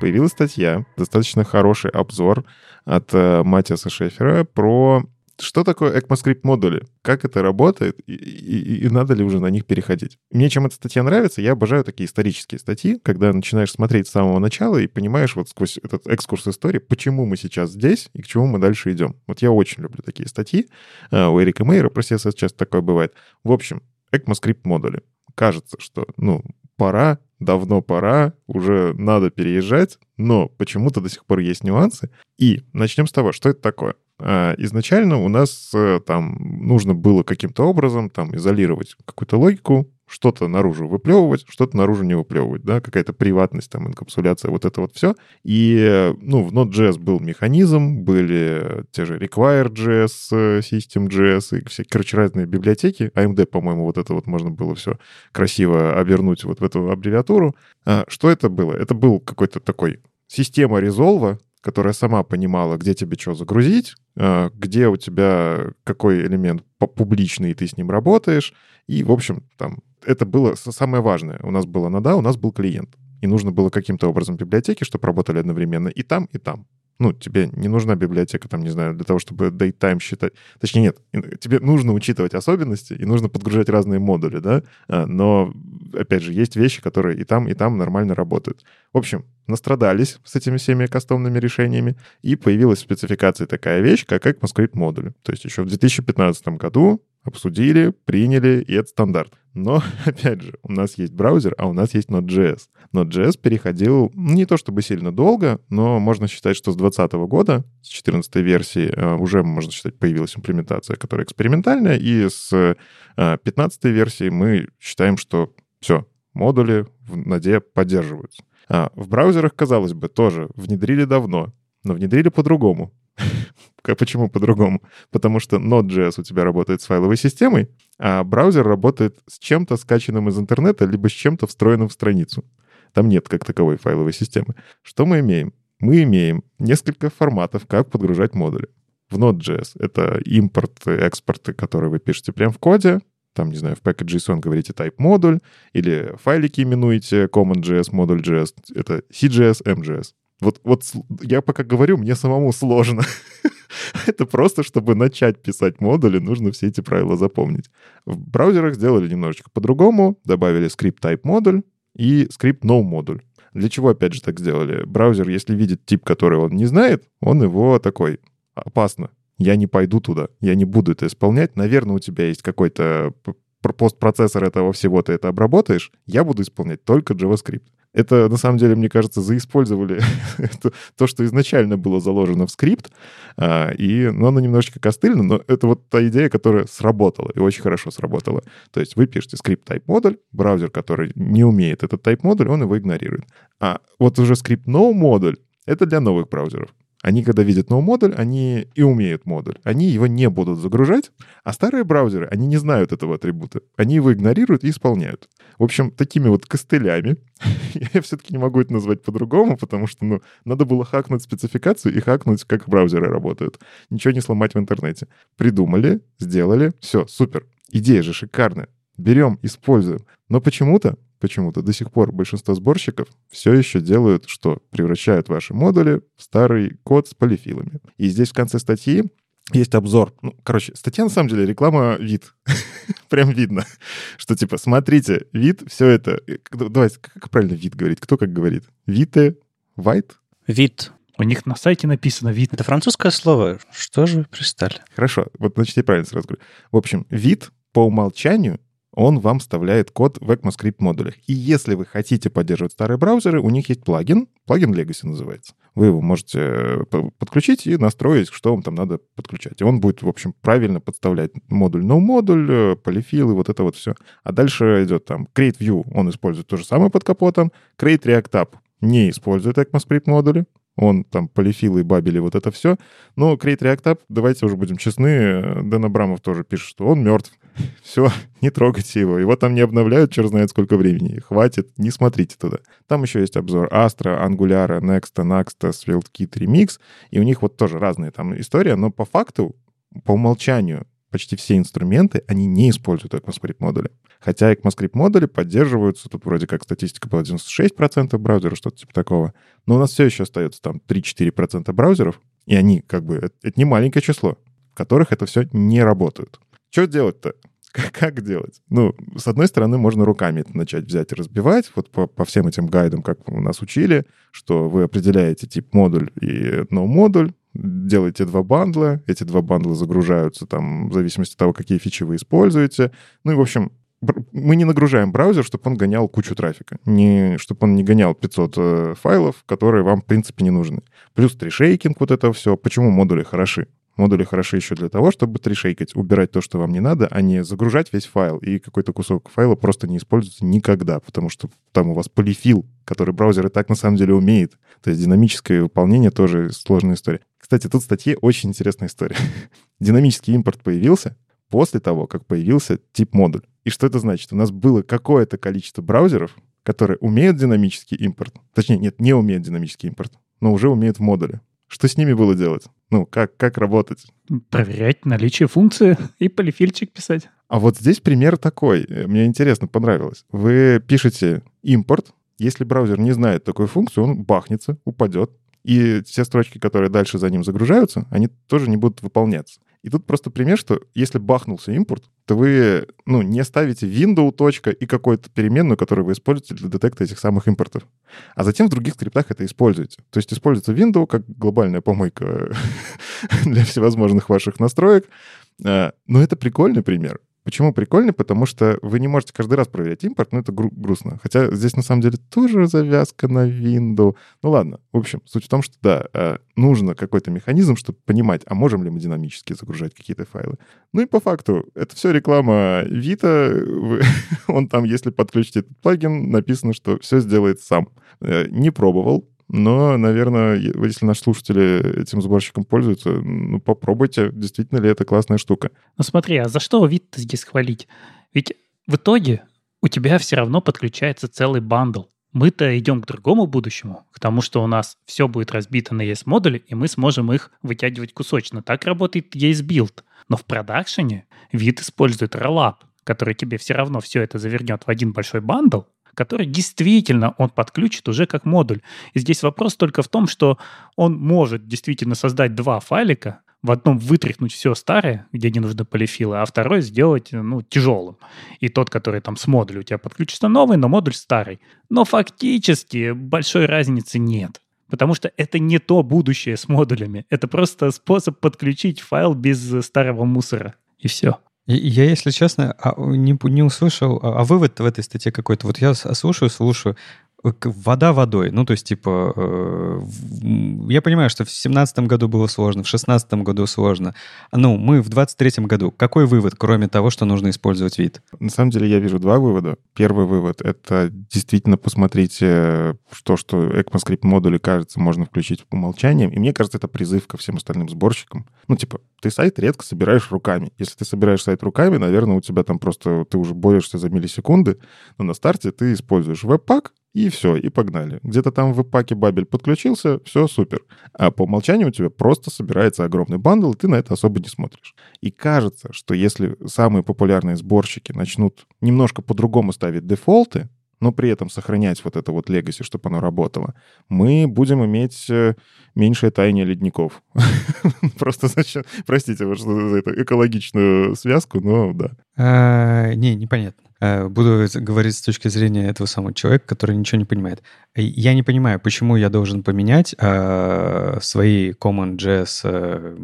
Появилась статья, достаточно хороший обзор от э, Матиаса Шефера про что такое ECMAScript модули? Как это работает? И, и, и надо ли уже на них переходить? Мне чем эта статья нравится, я обожаю такие исторические статьи, когда начинаешь смотреть с самого начала и понимаешь вот сквозь этот экскурс истории, почему мы сейчас здесь и к чему мы дальше идем. Вот я очень люблю такие статьи. А, у Эрика Мейера про CSS часто такое бывает. В общем, ECMAScript модули. Кажется, что, ну, пора, давно пора, уже надо переезжать, но почему-то до сих пор есть нюансы. И начнем с того, что это такое. А, изначально у нас э, там нужно было каким-то образом там изолировать какую-то логику, что-то наружу выплевывать, что-то наружу не выплевывать, да, какая-то приватность, там, инкапсуляция, вот это вот все. И, ну, в Node.js был механизм, были те же Require.js, э, System.js и все, короче, разные библиотеки. AMD, по-моему, вот это вот можно было все красиво обернуть вот в эту аббревиатуру. А, что это было? Это был какой-то такой система резолва, которая сама понимала, где тебе что загрузить, а, где у тебя какой элемент публичный, и ты с ним работаешь. И, в общем, там это было самое важное. У нас была нада, у нас был клиент. И нужно было каким-то образом библиотеки, чтобы работали одновременно и там, и там. Ну, тебе не нужна библиотека, там, не знаю, для того, чтобы datetime считать. Точнее, нет, тебе нужно учитывать особенности, и нужно подгружать разные модули, да? А, но, опять же, есть вещи, которые и там, и там нормально работают. В общем, настрадались с этими всеми кастомными решениями, и появилась в спецификации такая вещь, как ECMAScript модули. То есть еще в 2015 году обсудили, приняли, и это стандарт. Но, опять же, у нас есть браузер, а у нас есть Node.js. Node.js переходил ну, не то чтобы сильно долго, но можно считать, что с 2020 года, с 14 версии, э, уже, можно считать, появилась имплементация, которая экспериментальная, и с 15 э, версии мы считаем, что все, модули в Node поддерживаются. А в браузерах, казалось бы, тоже внедрили давно, но внедрили по-другому. Почему по-другому? Потому что Node.js у тебя работает с файловой системой, а браузер работает с чем-то скачанным из интернета, либо с чем-то встроенным в страницу. Там нет как таковой файловой системы. Что мы имеем? Мы имеем несколько форматов, как подгружать модули. В Node.js это импорты, экспорты, которые вы пишете прямо в коде, там, не знаю, в package.json говорите type модуль, или файлики именуете common.js, module.js, это CJS, MJS. Вот, вот я пока говорю, мне самому сложно. Это просто, чтобы начать писать модули, нужно все эти правила запомнить. В браузерах сделали немножечко по-другому, добавили скрипт type модуль и скрипт no модуль. Для чего, опять же, так сделали? Браузер, если видит тип, который он не знает, он его такой, опасно, я не пойду туда, я не буду это исполнять. Наверное, у тебя есть какой-то постпроцессор этого всего, ты это обработаешь. Я буду исполнять только JavaScript. Это, на самом деле, мне кажется, заиспользовали то, что изначально было заложено в скрипт, а, и, ну, оно немножечко костыльно, но это вот та идея, которая сработала, и очень хорошо сработала. То есть вы пишете скрипт type модуль, браузер, который не умеет этот type модуль, он его игнорирует. А вот уже скрипт no модуль, это для новых браузеров. Они, когда видят новый модуль, они и умеют модуль. Они его не будут загружать, а старые браузеры, они не знают этого атрибута. Они его игнорируют и исполняют. В общем, такими вот костылями, я все-таки не могу это назвать по-другому, потому что, ну, надо было хакнуть спецификацию и хакнуть, как браузеры работают. Ничего не сломать в интернете. Придумали, сделали, все, супер. Идея же шикарная. Берем, используем. Но почему-то почему-то до сих пор большинство сборщиков все еще делают, что превращают ваши модули в старый код с полифилами. И здесь в конце статьи есть обзор. Ну, короче, статья на самом деле реклама вид. Прям видно, что типа, смотрите, вид, все это... Э, давайте, как правильно вид говорить? Кто как говорит? Вите? Вайт? Вид. У них на сайте написано вид. Это французское слово. Что же вы пристали? Хорошо, вот значит я правильно сразу говорю. В общем, вид по умолчанию он вам вставляет код в ECMAScript модулях. И если вы хотите поддерживать старые браузеры, у них есть плагин, плагин Legacy называется. Вы его можете э, подключить и настроить, что вам там надо подключать. И он будет, в общем, правильно подставлять модуль no модуль, э, полифилы, вот это вот все. А дальше идет там create view, он использует то же самое под капотом, create react app не использует ECMAScript модули, он там полифилы, бабели, вот это все. Но React App, давайте уже будем честны, Дэн Абрамов тоже пишет, что он мертв. Все, не трогайте его. Его там не обновляют, черт знает сколько времени. Хватит, не смотрите туда. Там еще есть обзор Astra, Angular, Next, Naxta, SvelteKit, Remix. И у них вот тоже разные там истории, но по факту, по умолчанию, почти все инструменты, они не используют ECMAScript модули. Хотя ECMAScript модули поддерживаются, тут вроде как статистика была 96% браузеров, что-то типа такого. Но у нас все еще остается там 3-4% браузеров, и они как бы, это, это не маленькое число, в которых это все не работает. Что делать-то? Как делать? Ну, с одной стороны, можно руками это начать взять и разбивать, вот по, по всем этим гайдам, как у нас учили, что вы определяете тип модуль и no модуль, делаете два бандла, эти два бандла загружаются там в зависимости от того, какие фичи вы используете. Ну и, в общем, мы не нагружаем браузер, чтобы он гонял кучу трафика, не, чтобы он не гонял 500 э, файлов, которые вам, в принципе, не нужны. Плюс трешейкинг, вот это все. Почему модули хороши? Модули хороши еще для того, чтобы трешейкать, убирать то, что вам не надо, а не загружать весь файл, и какой-то кусок файла просто не используется никогда, потому что там у вас полифил, который браузер и так на самом деле умеет. То есть динамическое выполнение тоже сложная история. Кстати, тут в статье очень интересная история. Динамический импорт появился после того, как появился тип модуль. И что это значит? У нас было какое-то количество браузеров, которые умеют динамический импорт. Точнее, нет, не умеют динамический импорт, но уже умеют в модуле. Что с ними было делать? Ну, как, как работать? Проверять наличие функции и полифильчик писать. А вот здесь пример такой. Мне интересно, понравилось. Вы пишете импорт. Если браузер не знает такой функции, он бахнется, упадет. И все строчки, которые дальше за ним загружаются, они тоже не будут выполняться. И тут просто пример, что если бахнулся импорт, то вы ну, не ставите window точка и какую-то переменную, которую вы используете для детекта этих самых импортов. А затем в других скриптах это используете. То есть используется window как глобальная помойка для всевозможных ваших настроек. А, но это прикольный пример. Почему прикольно? Потому что вы не можете каждый раз проверять импорт, но это гру- грустно. Хотя здесь на самом деле тоже завязка на Windows. Ну ладно, в общем, суть в том, что да, э, нужно какой-то механизм, чтобы понимать, а можем ли мы динамически загружать какие-то файлы. Ну и по факту, это все реклама Вита. Он там, если подключите этот плагин, написано, что все сделает сам. Э, не пробовал, но, наверное, если наши слушатели этим сборщиком пользуются, ну, попробуйте, действительно ли это классная штука. Ну смотри, а за что Vite здесь хвалить? Ведь в итоге у тебя все равно подключается целый bundle. Мы-то идем к другому будущему, к тому, что у нас все будет разбито на ES-модули, и мы сможем их вытягивать кусочно. Так работает esbuild. Но в продакшене Vite использует Rollup, который тебе все равно все это завернет в один большой бандл, который действительно он подключит уже как модуль. И здесь вопрос только в том, что он может действительно создать два файлика, в одном вытряхнуть все старое, где не нужны полифилы, а второй сделать ну, тяжелым. И тот, который там с модулем у тебя подключится новый, но модуль старый. Но фактически большой разницы нет. Потому что это не то будущее с модулями. Это просто способ подключить файл без старого мусора. И все. Я, если честно, а, не, не услышал, а, а вывод в этой статье какой-то. Вот я слушаю, слушаю. Вода водой. Ну, то есть, типа, э, я понимаю, что в 2017 году было сложно, в 2016 году сложно. Ну, мы в 2023 году. Какой вывод, кроме того, что нужно использовать вид? На самом деле я вижу два вывода. Первый вывод — это действительно посмотрите, что, что ECMAScript модули, кажется, можно включить по умолчанию. И мне кажется, это призыв ко всем остальным сборщикам. Ну, типа, ты сайт редко собираешь руками. Если ты собираешь сайт руками, наверное, у тебя там просто ты уже борешься за миллисекунды, но на старте ты используешь веб-пак, и все, и погнали. Где-то там в веб-паке бабель подключился, все супер. А по умолчанию у тебя просто собирается огромный бандл, и ты на это особо не смотришь. И кажется, что если самые популярные сборщики начнут немножко по-другому ставить дефолты, но при этом сохранять вот это вот легаси, чтобы оно работало, мы будем иметь э, меньшее таяние ледников. Просто зачем? Простите за эту экологичную связку, но да. А, не, непонятно. А, буду говорить с точки зрения этого самого человека, который ничего не понимает. Я не понимаю, почему я должен поменять а, свои CommonJS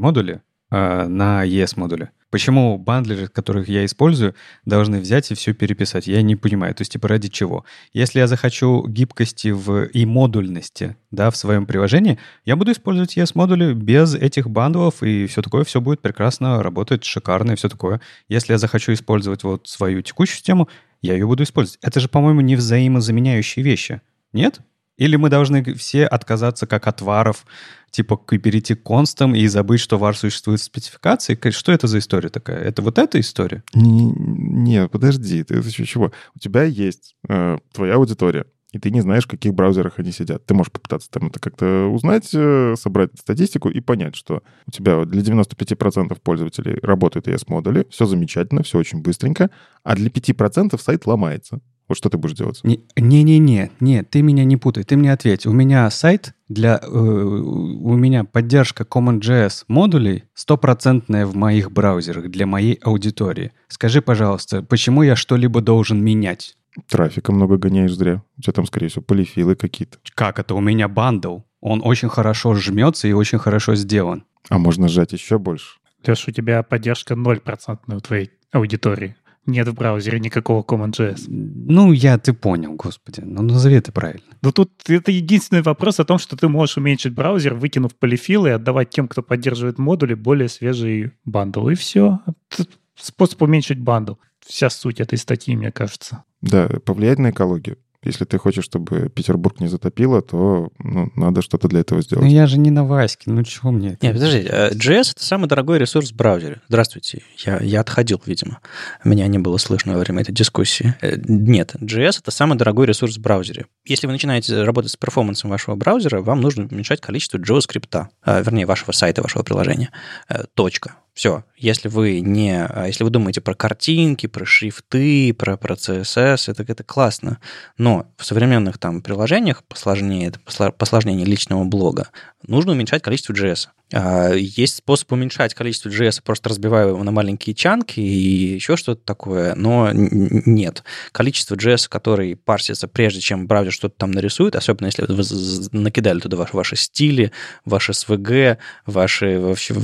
э, на ES модули. Почему бандлеры, которых я использую, должны взять и все переписать? Я не понимаю. То есть, типа, ради чего? Если я захочу гибкости в, и модульности да, в своем приложении, я буду использовать ES-модули без этих бандлов, и все такое, все будет прекрасно работать, шикарно и все такое. Если я захочу использовать вот свою текущую систему, я ее буду использовать. Это же, по-моему, не взаимозаменяющие вещи. Нет? Или мы должны все отказаться как от варов, типа перейти к констам и забыть, что вар существует в спецификации? Что это за история такая? Это вот эта история? Не, не подожди, ты, ты чего? У тебя есть э, твоя аудитория, и ты не знаешь, в каких браузерах они сидят. Ты можешь попытаться там это как-то узнать, э, собрать статистику и понять, что у тебя для 95% пользователей работают ES-модули, все замечательно, все очень быстренько, а для 5% сайт ломается. Вот что ты будешь делать? Не-не-не, не, ты меня не путай, ты мне ответь. У меня сайт для... Э, у меня поддержка CommonJS модулей стопроцентная в моих браузерах для моей аудитории. Скажи, пожалуйста, почему я что-либо должен менять? Трафика много гоняешь зря. У тебя там, скорее всего, полифилы какие-то. Как это? У меня бандл. Он очень хорошо жмется и очень хорошо сделан. А можно сжать еще больше. Леш, у тебя поддержка 0% у твоей аудитории. Нет в браузере никакого CommonJS. Ну, я, ты понял, господи. Ну, назови это правильно. Ну, тут это единственный вопрос о том, что ты можешь уменьшить браузер, выкинув полифилы и отдавать тем, кто поддерживает модули, более свежий bundle. И все. Тут способ уменьшить bundle. Вся суть этой статьи, мне кажется. Да, повлиять на экологию. Если ты хочешь, чтобы Петербург не затопило, то ну, надо что-то для этого сделать. Ну я же не на Ваське, ну чего мне? Нет, подожди, JS — это самый дорогой ресурс в браузере. Здравствуйте, я, я отходил, видимо. Меня не было слышно во время этой дискуссии. Э, нет, JS — это самый дорогой ресурс в браузере. Если вы начинаете работать с перформансом вашего браузера, вам нужно уменьшать количество JavaScript, а, вернее, вашего сайта, вашего приложения. Э, точка. Все, если вы не, а, если вы думаете про картинки, про шрифты, про, про CSS, это, это классно. Но в современных там приложениях посложнее, посложнение личного блога, нужно уменьшать количество JS. А, есть способ уменьшать количество JS, просто разбивая его на маленькие чанки и еще что-то такое, но нет. Количество JS, который парсится прежде, чем браузер что-то там нарисует, особенно если вы накидали туда ваши, ваши стили, ваши SVG, ваши вообще,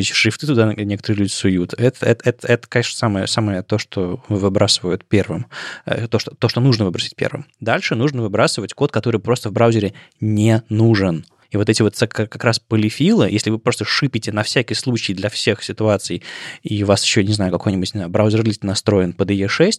еще шрифты туда некоторые люди суют, это, это, это, это конечно, самое, самое то, что выбрасывают первым, э, то что, то, что нужно выбросить первым. Дальше нужно выбрасывать код, который просто в браузере не нужен. И вот эти вот как раз полифилы, если вы просто шипите на всякий случай для всех ситуаций, и у вас еще, не знаю, какой-нибудь не знаю, браузер лист настроен под IE6,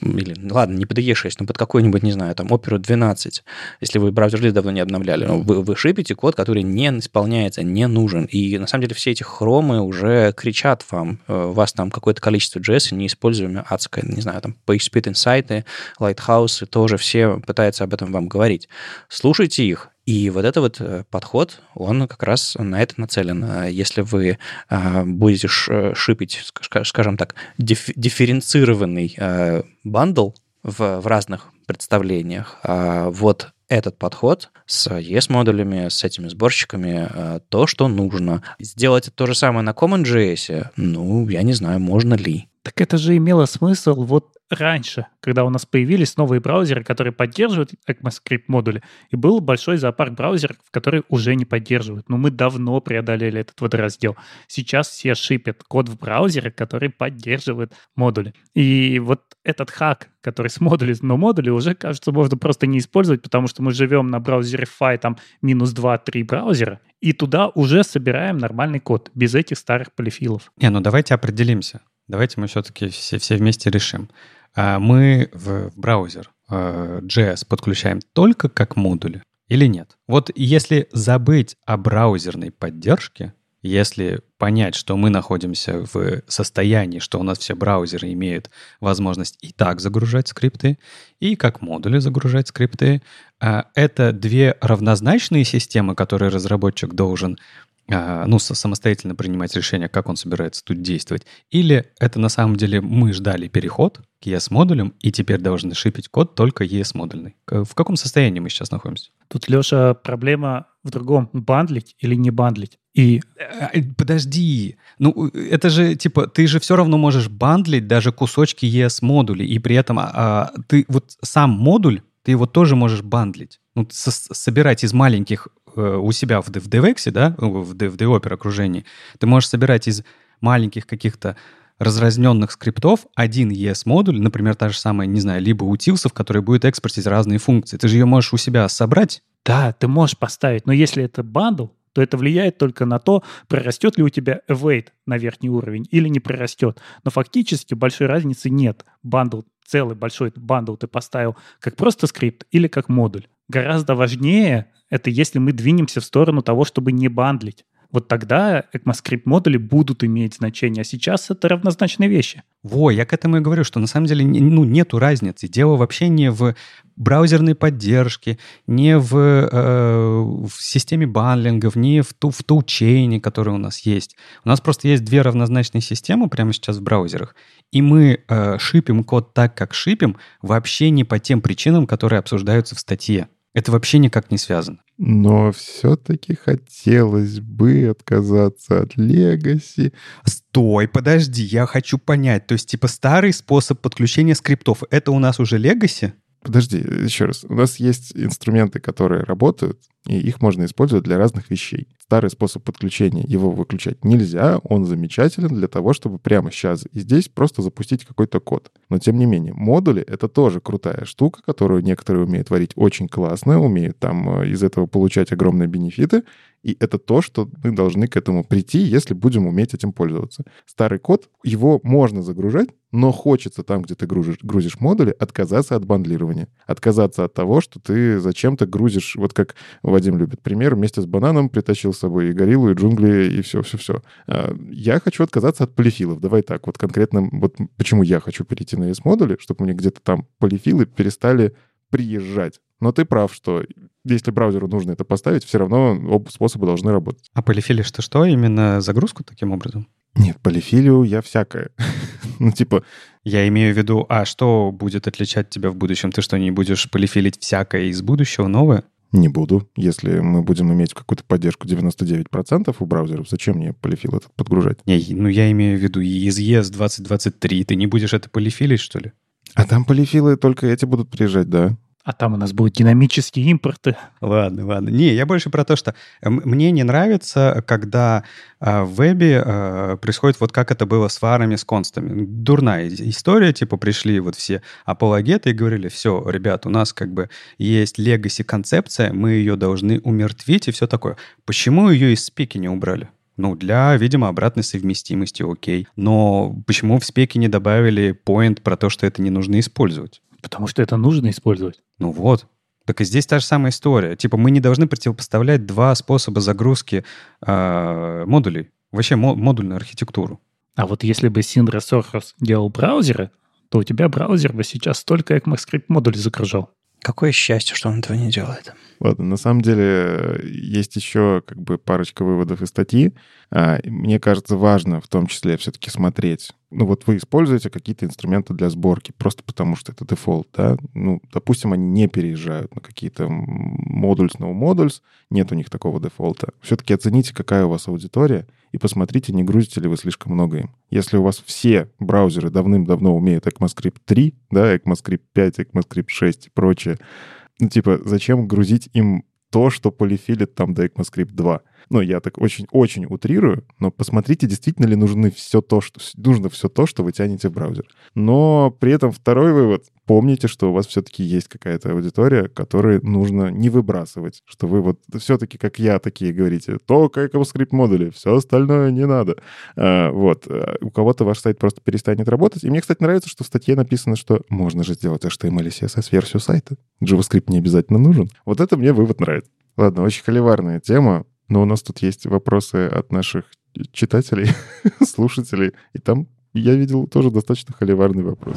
или, ладно, не под IE6, но под какой-нибудь, не знаю, там, Opera 12, если вы браузер лист давно не обновляли, ну, вы, вы шипите код, который не исполняется, не нужен. И на самом деле все эти хромы уже кричат вам, э, у вас там какое-то количество JS неиспользуемое адское, не знаю, там, PageSpeed Insight, Lighthouse тоже все пытаются об этом вам говорить. Слушайте их, и вот этот вот э, подход, он как раз на это нацелен. А если вы а, будете э, шипить, скажем так, дифференцированный э, бандл в, в разных представлениях, а вот этот подход с ES-модулями, с этими сборщиками, то, что нужно. Сделать то же самое на CommonJS, ну, я не знаю, можно ли. Так это же имело смысл вот раньше, когда у нас появились новые браузеры, которые поддерживают ECMAScript модули, и был большой зоопарк браузеров, которые уже не поддерживают. Но мы давно преодолели этот водораздел. Сейчас все шипят код в браузере, который поддерживает модули. И вот этот хак, который с модули, но модули уже, кажется, можно просто не использовать, потому что мы живем на браузере Fi, там минус 2-3 браузера, и туда уже собираем нормальный код, без этих старых полифилов. Не, ну давайте определимся. Давайте мы все-таки все, все вместе решим. А мы в, браузер э, JS подключаем только как модули или нет? Вот если забыть о браузерной поддержке, если понять, что мы находимся в состоянии, что у нас все браузеры имеют возможность и так загружать скрипты, и как модули загружать скрипты, а это две равнозначные системы, которые разработчик должен а, ну, самостоятельно принимать решение, как он собирается тут действовать. Или это на самом деле мы ждали переход к ES-модулям и теперь должны шипить код только ES-модульный. В каком состоянии мы сейчас находимся? Тут, Леша, проблема в другом. Бандлить или не бандлить? И... Э, э, подожди. Ну, это же, типа, ты же все равно можешь бандлить даже кусочки ES-модулей, и при этом а, а, ты вот сам модуль, ты его тоже можешь бандлить. Ну, со- собирать из маленьких Э, у себя в, в DevX, да, в, в DevOper окружении, ты можешь собирать из маленьких каких-то разразненных скриптов один ES-модуль, например, та же самая, не знаю, либо утилсов, который будет экспортить разные функции. Ты же ее можешь у себя собрать. Да, ты можешь поставить, но если это бандл, то это влияет только на то, прорастет ли у тебя await на верхний уровень или не прорастет. Но фактически большой разницы нет. Бандл, целый большой бандл ты поставил как просто скрипт или как модуль. Гораздо важнее это если мы двинемся в сторону того, чтобы не бандлить. Вот тогда ECMAScript модули будут иметь значение, а сейчас это равнозначные вещи. Во, я к этому и говорю, что на самом деле ну, нету разницы. Дело вообще не в браузерной поддержке, не в, э, в системе банлингов, не в, ту, в тулчейне, который у нас есть. У нас просто есть две равнозначные системы прямо сейчас в браузерах, и мы э, шипим код так, как шипим, вообще не по тем причинам, которые обсуждаются в статье. Это вообще никак не связано. Но все-таки хотелось бы отказаться от Legacy. Стой, подожди, я хочу понять. То есть, типа, старый способ подключения скриптов, это у нас уже Legacy? Подожди, еще раз. У нас есть инструменты, которые работают, и их можно использовать для разных вещей. Старый способ подключения, его выключать нельзя, он замечателен для того, чтобы прямо сейчас и здесь просто запустить какой-то код. Но тем не менее, модули — это тоже крутая штука, которую некоторые умеют варить очень классно, умеют там э, из этого получать огромные бенефиты, и это то, что мы должны к этому прийти, если будем уметь этим пользоваться. Старый код, его можно загружать, но хочется там, где ты грузишь, грузишь модули, отказаться от бандлирования. Отказаться от того, что ты зачем-то грузишь, вот как Вадим любит пример, вместе с бананом притащил с собой и гориллу, и джунгли, и все-все-все. А, я хочу отказаться от полифилов. Давай так, вот конкретно, вот почему я хочу перейти на ES-модули, чтобы мне где-то там полифилы перестали приезжать. Но ты прав, что если браузеру нужно это поставить, все равно оба способа должны работать. А полифили что что? Именно загрузку таким образом? Нет, полифилию я всякое. ну, типа... Я имею в виду, а что будет отличать тебя в будущем? Ты что, не будешь полифилить всякое из будущего новое? Не буду. Если мы будем иметь какую-то поддержку 99% у браузеров, зачем мне полифил этот подгружать? Не, ну я имею в виду из ES 2023. Ты не будешь это полифилить, что ли? А там полифилы только эти будут приезжать, да. А там у нас будут динамические импорты. Ладно, ладно. Не, я больше про то, что мне не нравится, когда э, в вебе э, происходит вот как это было с фарами, с констами. Дурная история, типа пришли вот все апологеты и говорили, все, ребят, у нас как бы есть легаси концепция, мы ее должны умертвить и все такое. Почему ее из спеки не убрали? Ну, для, видимо, обратной совместимости, окей. Но почему в спеке не добавили point про то, что это не нужно использовать? Потому что это нужно использовать. Ну вот. Так и здесь та же самая история. Типа мы не должны противопоставлять два способа загрузки э, модулей. Вообще модульную архитектуру. А вот если бы Sindra Source делал браузеры, то у тебя браузер бы сейчас только ECMAScript модуль загружал. Какое счастье, что он этого не делает. Ладно, на самом деле есть еще как бы парочка выводов из статьи. А, мне кажется, важно в том числе все-таки смотреть. Ну вот вы используете какие-то инструменты для сборки, просто потому что это дефолт, да? Ну, допустим, они не переезжают на какие-то модульс, no modules, нет у них такого дефолта. Все-таки оцените, какая у вас аудитория, и посмотрите, не грузите ли вы слишком много им. Если у вас все браузеры давным-давно умеют ECMAScript 3, да, ECMAScript 5, ECMAScript 6 и прочее, ну, типа, зачем грузить им то, что полифилит там до ECMAScript 2? Ну, я так очень-очень утрирую, но посмотрите, действительно ли нужны все то, что, нужно все то, что вы тянете в браузер. Но при этом второй вывод. Помните, что у вас все-таки есть какая-то аудитория, которой нужно не выбрасывать. Что вы вот все-таки, как я, такие говорите, только ECMAScript модули, все остальное не надо. А, вот. А у кого-то ваш сайт просто перестанет работать. И мне, кстати, нравится, что в статье написано, что можно же сделать HTML и CSS-версию сайта. JavaScript не обязательно нужен. Вот это мне вывод нравится. Ладно, очень холиварная тема. Но у нас тут есть вопросы от наших читателей, слушателей, и там я видел тоже достаточно холиварный вопрос.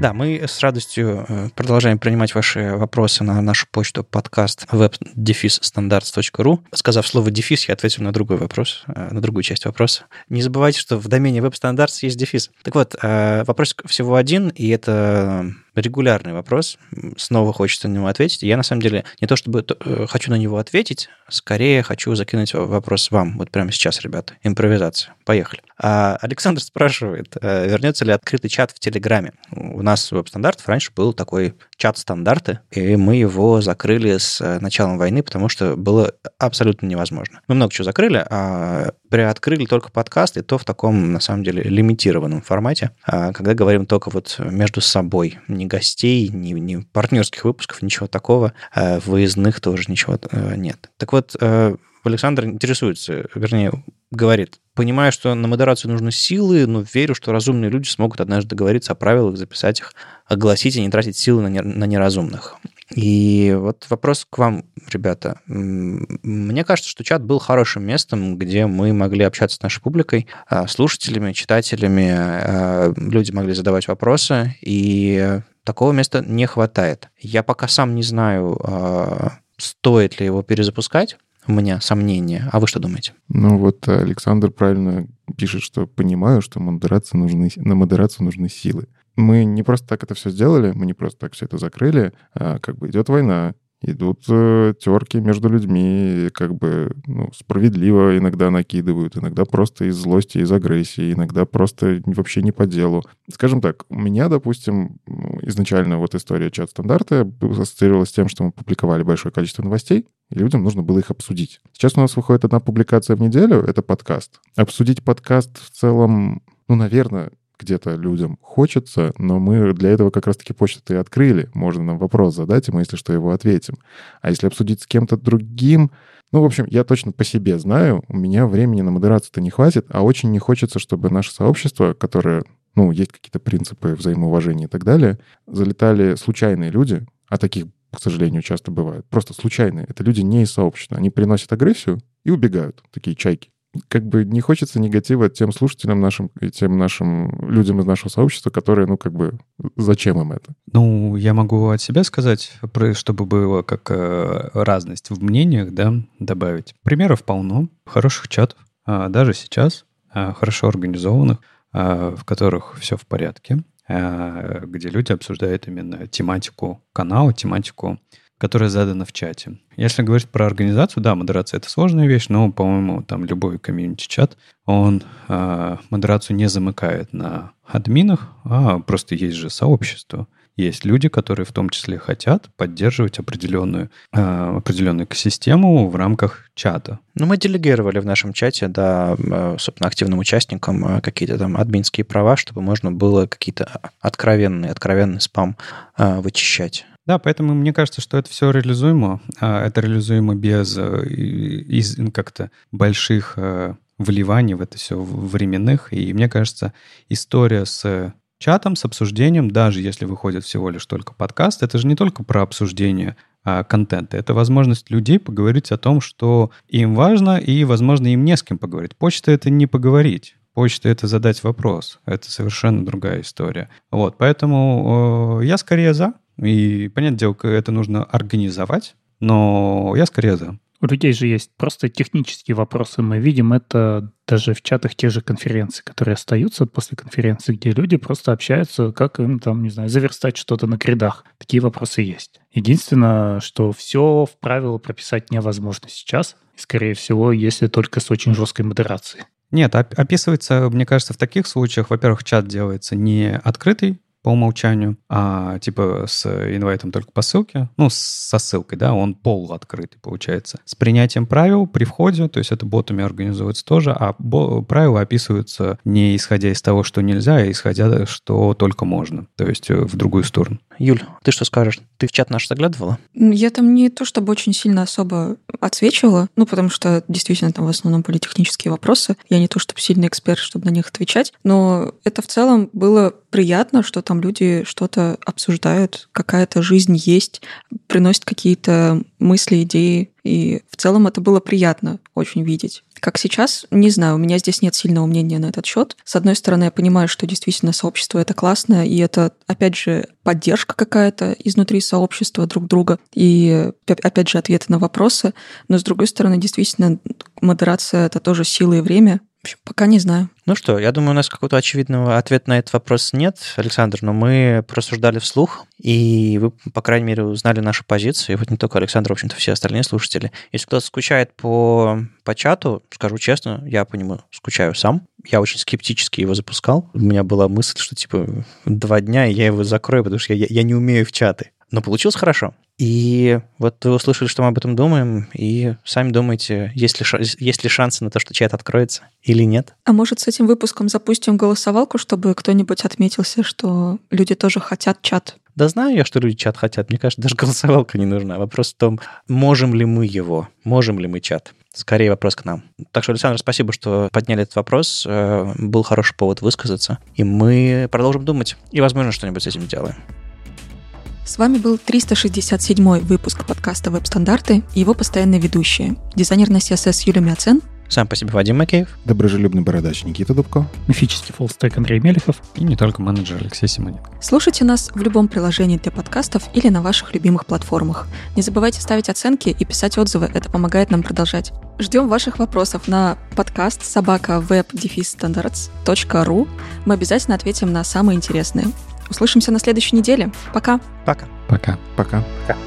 Да, мы с радостью э, продолжаем принимать ваши вопросы на нашу почту подкаст web-standards.ru. Сказав слово «дефис», я ответил на другой вопрос, э, на другую часть вопроса. Не забывайте, что в домене web-standards есть дефис. Так вот, э, вопрос всего один, и это регулярный вопрос, снова хочется на него ответить. Я, на самом деле, не то чтобы э, хочу на него ответить, скорее хочу закинуть вопрос вам. Вот прямо сейчас, ребята. Импровизация. Поехали. А Александр спрашивает, э, вернется ли открытый чат в Телеграме? У нас в веб-стандартов раньше был такой чат-стандарты, и мы его закрыли с э, началом войны, потому что было абсолютно невозможно. Мы много чего закрыли, а приоткрыли только подкаст, и то в таком, на самом деле, лимитированном формате, а когда говорим только вот между собой, не гостей, ни, ни партнерских выпусков, ничего такого, э, выездных тоже ничего э, нет. Так вот, э, Александр интересуется, вернее, говорит, понимаю, что на модерацию нужны силы, но верю, что разумные люди смогут однажды договориться о правилах, записать их, огласить и не тратить силы на, не, на неразумных. И вот вопрос к вам, ребята. Мне кажется, что чат был хорошим местом, где мы могли общаться с нашей публикой, слушателями, читателями, люди могли задавать вопросы, и Такого места не хватает. Я пока сам не знаю, а, стоит ли его перезапускать. У меня сомнения. А вы что думаете? Ну вот Александр правильно пишет, что понимаю, что модерации нужны, на модерацию нужны силы. Мы не просто так это все сделали, мы не просто так все это закрыли. А как бы идет война, идут э, терки между людьми, как бы ну, справедливо иногда накидывают, иногда просто из злости, из агрессии, иногда просто вообще не по делу. Скажем так, у меня, допустим, изначально вот история чат-стандарта ассоциировалась с тем, что мы публиковали большое количество новостей, и людям нужно было их обсудить. Сейчас у нас выходит одна публикация в неделю, это подкаст. Обсудить подкаст в целом, ну, наверное, где-то людям хочется, но мы для этого как раз-таки почту и открыли. Можно нам вопрос задать, и мы, если что, его ответим. А если обсудить с кем-то другим, ну, в общем, я точно по себе знаю, у меня времени на модерацию-то не хватит, а очень не хочется, чтобы наше сообщество, которое, ну, есть какие-то принципы взаимоуважения и так далее, залетали случайные люди, а таких, к сожалению, часто бывает, просто случайные. Это люди не из сообщества. Они приносят агрессию и убегают, такие чайки как бы не хочется негатива тем слушателям нашим и тем нашим людям из нашего сообщества, которые, ну, как бы, зачем им это? Ну, я могу от себя сказать, чтобы было как э, разность в мнениях, да, добавить. Примеров полно, хороших чатов, а, даже сейчас, а, хорошо организованных, а, в которых все в порядке, где люди обсуждают именно тематику канала, тематику которая задана в чате. Если говорить про организацию, да, модерация это сложная вещь, но, по-моему, там любой комьюнити-чат, он э, модерацию не замыкает на админах, а просто есть же сообщество. Есть люди, которые в том числе хотят поддерживать определенную, э, определенную экосистему в рамках чата. Ну, мы делегировали в нашем чате, да, э, собственно, активным участникам э, какие-то там админские права, чтобы можно было какие-то откровенный, откровенный спам э, вычищать. Да, поэтому мне кажется, что это все реализуемо. А, это реализуемо без э, из, ну, как-то больших э, вливаний в это все временных. И мне кажется, история с чатом, с обсуждением, даже если выходит всего лишь только подкаст, это же не только про обсуждение а, контента. Это возможность людей поговорить о том, что им важно, и, возможно, им не с кем поговорить. Почта — это не поговорить. Почта — это задать вопрос. Это совершенно другая история. Вот, поэтому э, я скорее за. И, понятное дело, это нужно организовать, но я скорее за. У людей же есть просто технические вопросы. Мы видим это даже в чатах тех же конференций, которые остаются после конференции, где люди просто общаются, как им там, не знаю, заверстать что-то на гридах. Такие вопросы есть. Единственное, что все в правила прописать невозможно сейчас. Скорее всего, если только с очень жесткой модерацией. Нет, описывается, мне кажется, в таких случаях, во-первых, чат делается не открытый, по умолчанию, а типа с инвайтом только по ссылке, ну, со ссылкой, да, он полуоткрытый получается. С принятием правил при входе, то есть это ботами организуется тоже, а правила описываются не исходя из того, что нельзя, а исходя, что только можно, то есть э, в другую сторону. Юль, ты что скажешь? Ты в чат наш заглядывала? Я там не то чтобы очень сильно особо отсвечивала, ну, потому что действительно там в основном были технические вопросы. Я не то чтобы сильный эксперт, чтобы на них отвечать, но это в целом было приятно, что там люди что-то обсуждают, какая-то жизнь есть, приносят какие-то мысли, идеи. И в целом это было приятно очень видеть. Как сейчас, не знаю, у меня здесь нет сильного мнения на этот счет. С одной стороны, я понимаю, что действительно сообщество это классно, и это, опять же, поддержка какая-то изнутри сообщества друг друга, и, опять же, ответы на вопросы. Но, с другой стороны, действительно, модерация — это тоже сила и время, общем, пока не знаю. Ну что, я думаю, у нас какого-то очевидного ответа на этот вопрос нет, Александр, но мы просуждали вслух, и вы, по крайней мере, узнали нашу позицию, и вот не только Александр, в общем-то, все остальные слушатели. Если кто-то скучает по, по чату, скажу честно, я по нему скучаю сам. Я очень скептически его запускал. У меня была мысль, что, типа, два дня, и я его закрою, потому что я, я не умею в чаты. Но получилось хорошо. И вот вы услышали, что мы об этом думаем, и сами думаете, есть ли, есть ли шансы на то, что чат откроется или нет. А может, с этим выпуском запустим голосовалку, чтобы кто-нибудь отметился, что люди тоже хотят чат? Да знаю я, что люди чат хотят. Мне кажется, даже голосовалка не нужна. Вопрос в том, можем ли мы его, можем ли мы чат. Скорее вопрос к нам. Так что, Александр, спасибо, что подняли этот вопрос. Э, был хороший повод высказаться. И мы продолжим думать. И, возможно, что-нибудь с этим сделаем. С вами был 367 выпуск подкаста «Веб-стандарты» и его постоянные ведущие. Дизайнер на CSS Юлия Мяцен. Сам по себе Вадим Макеев. Доброжелюбный бородач Никита Дубко. Мифический фоллстек Андрей Мелехов. И не только менеджер Алексей Симонин. Слушайте нас в любом приложении для подкастов или на ваших любимых платформах. Не забывайте ставить оценки и писать отзывы, это помогает нам продолжать. Ждем ваших вопросов на подкаст собака web Мы обязательно ответим на самые интересные. Услышимся на следующей неделе. Пока. Пока. Пока. Пока. Пока.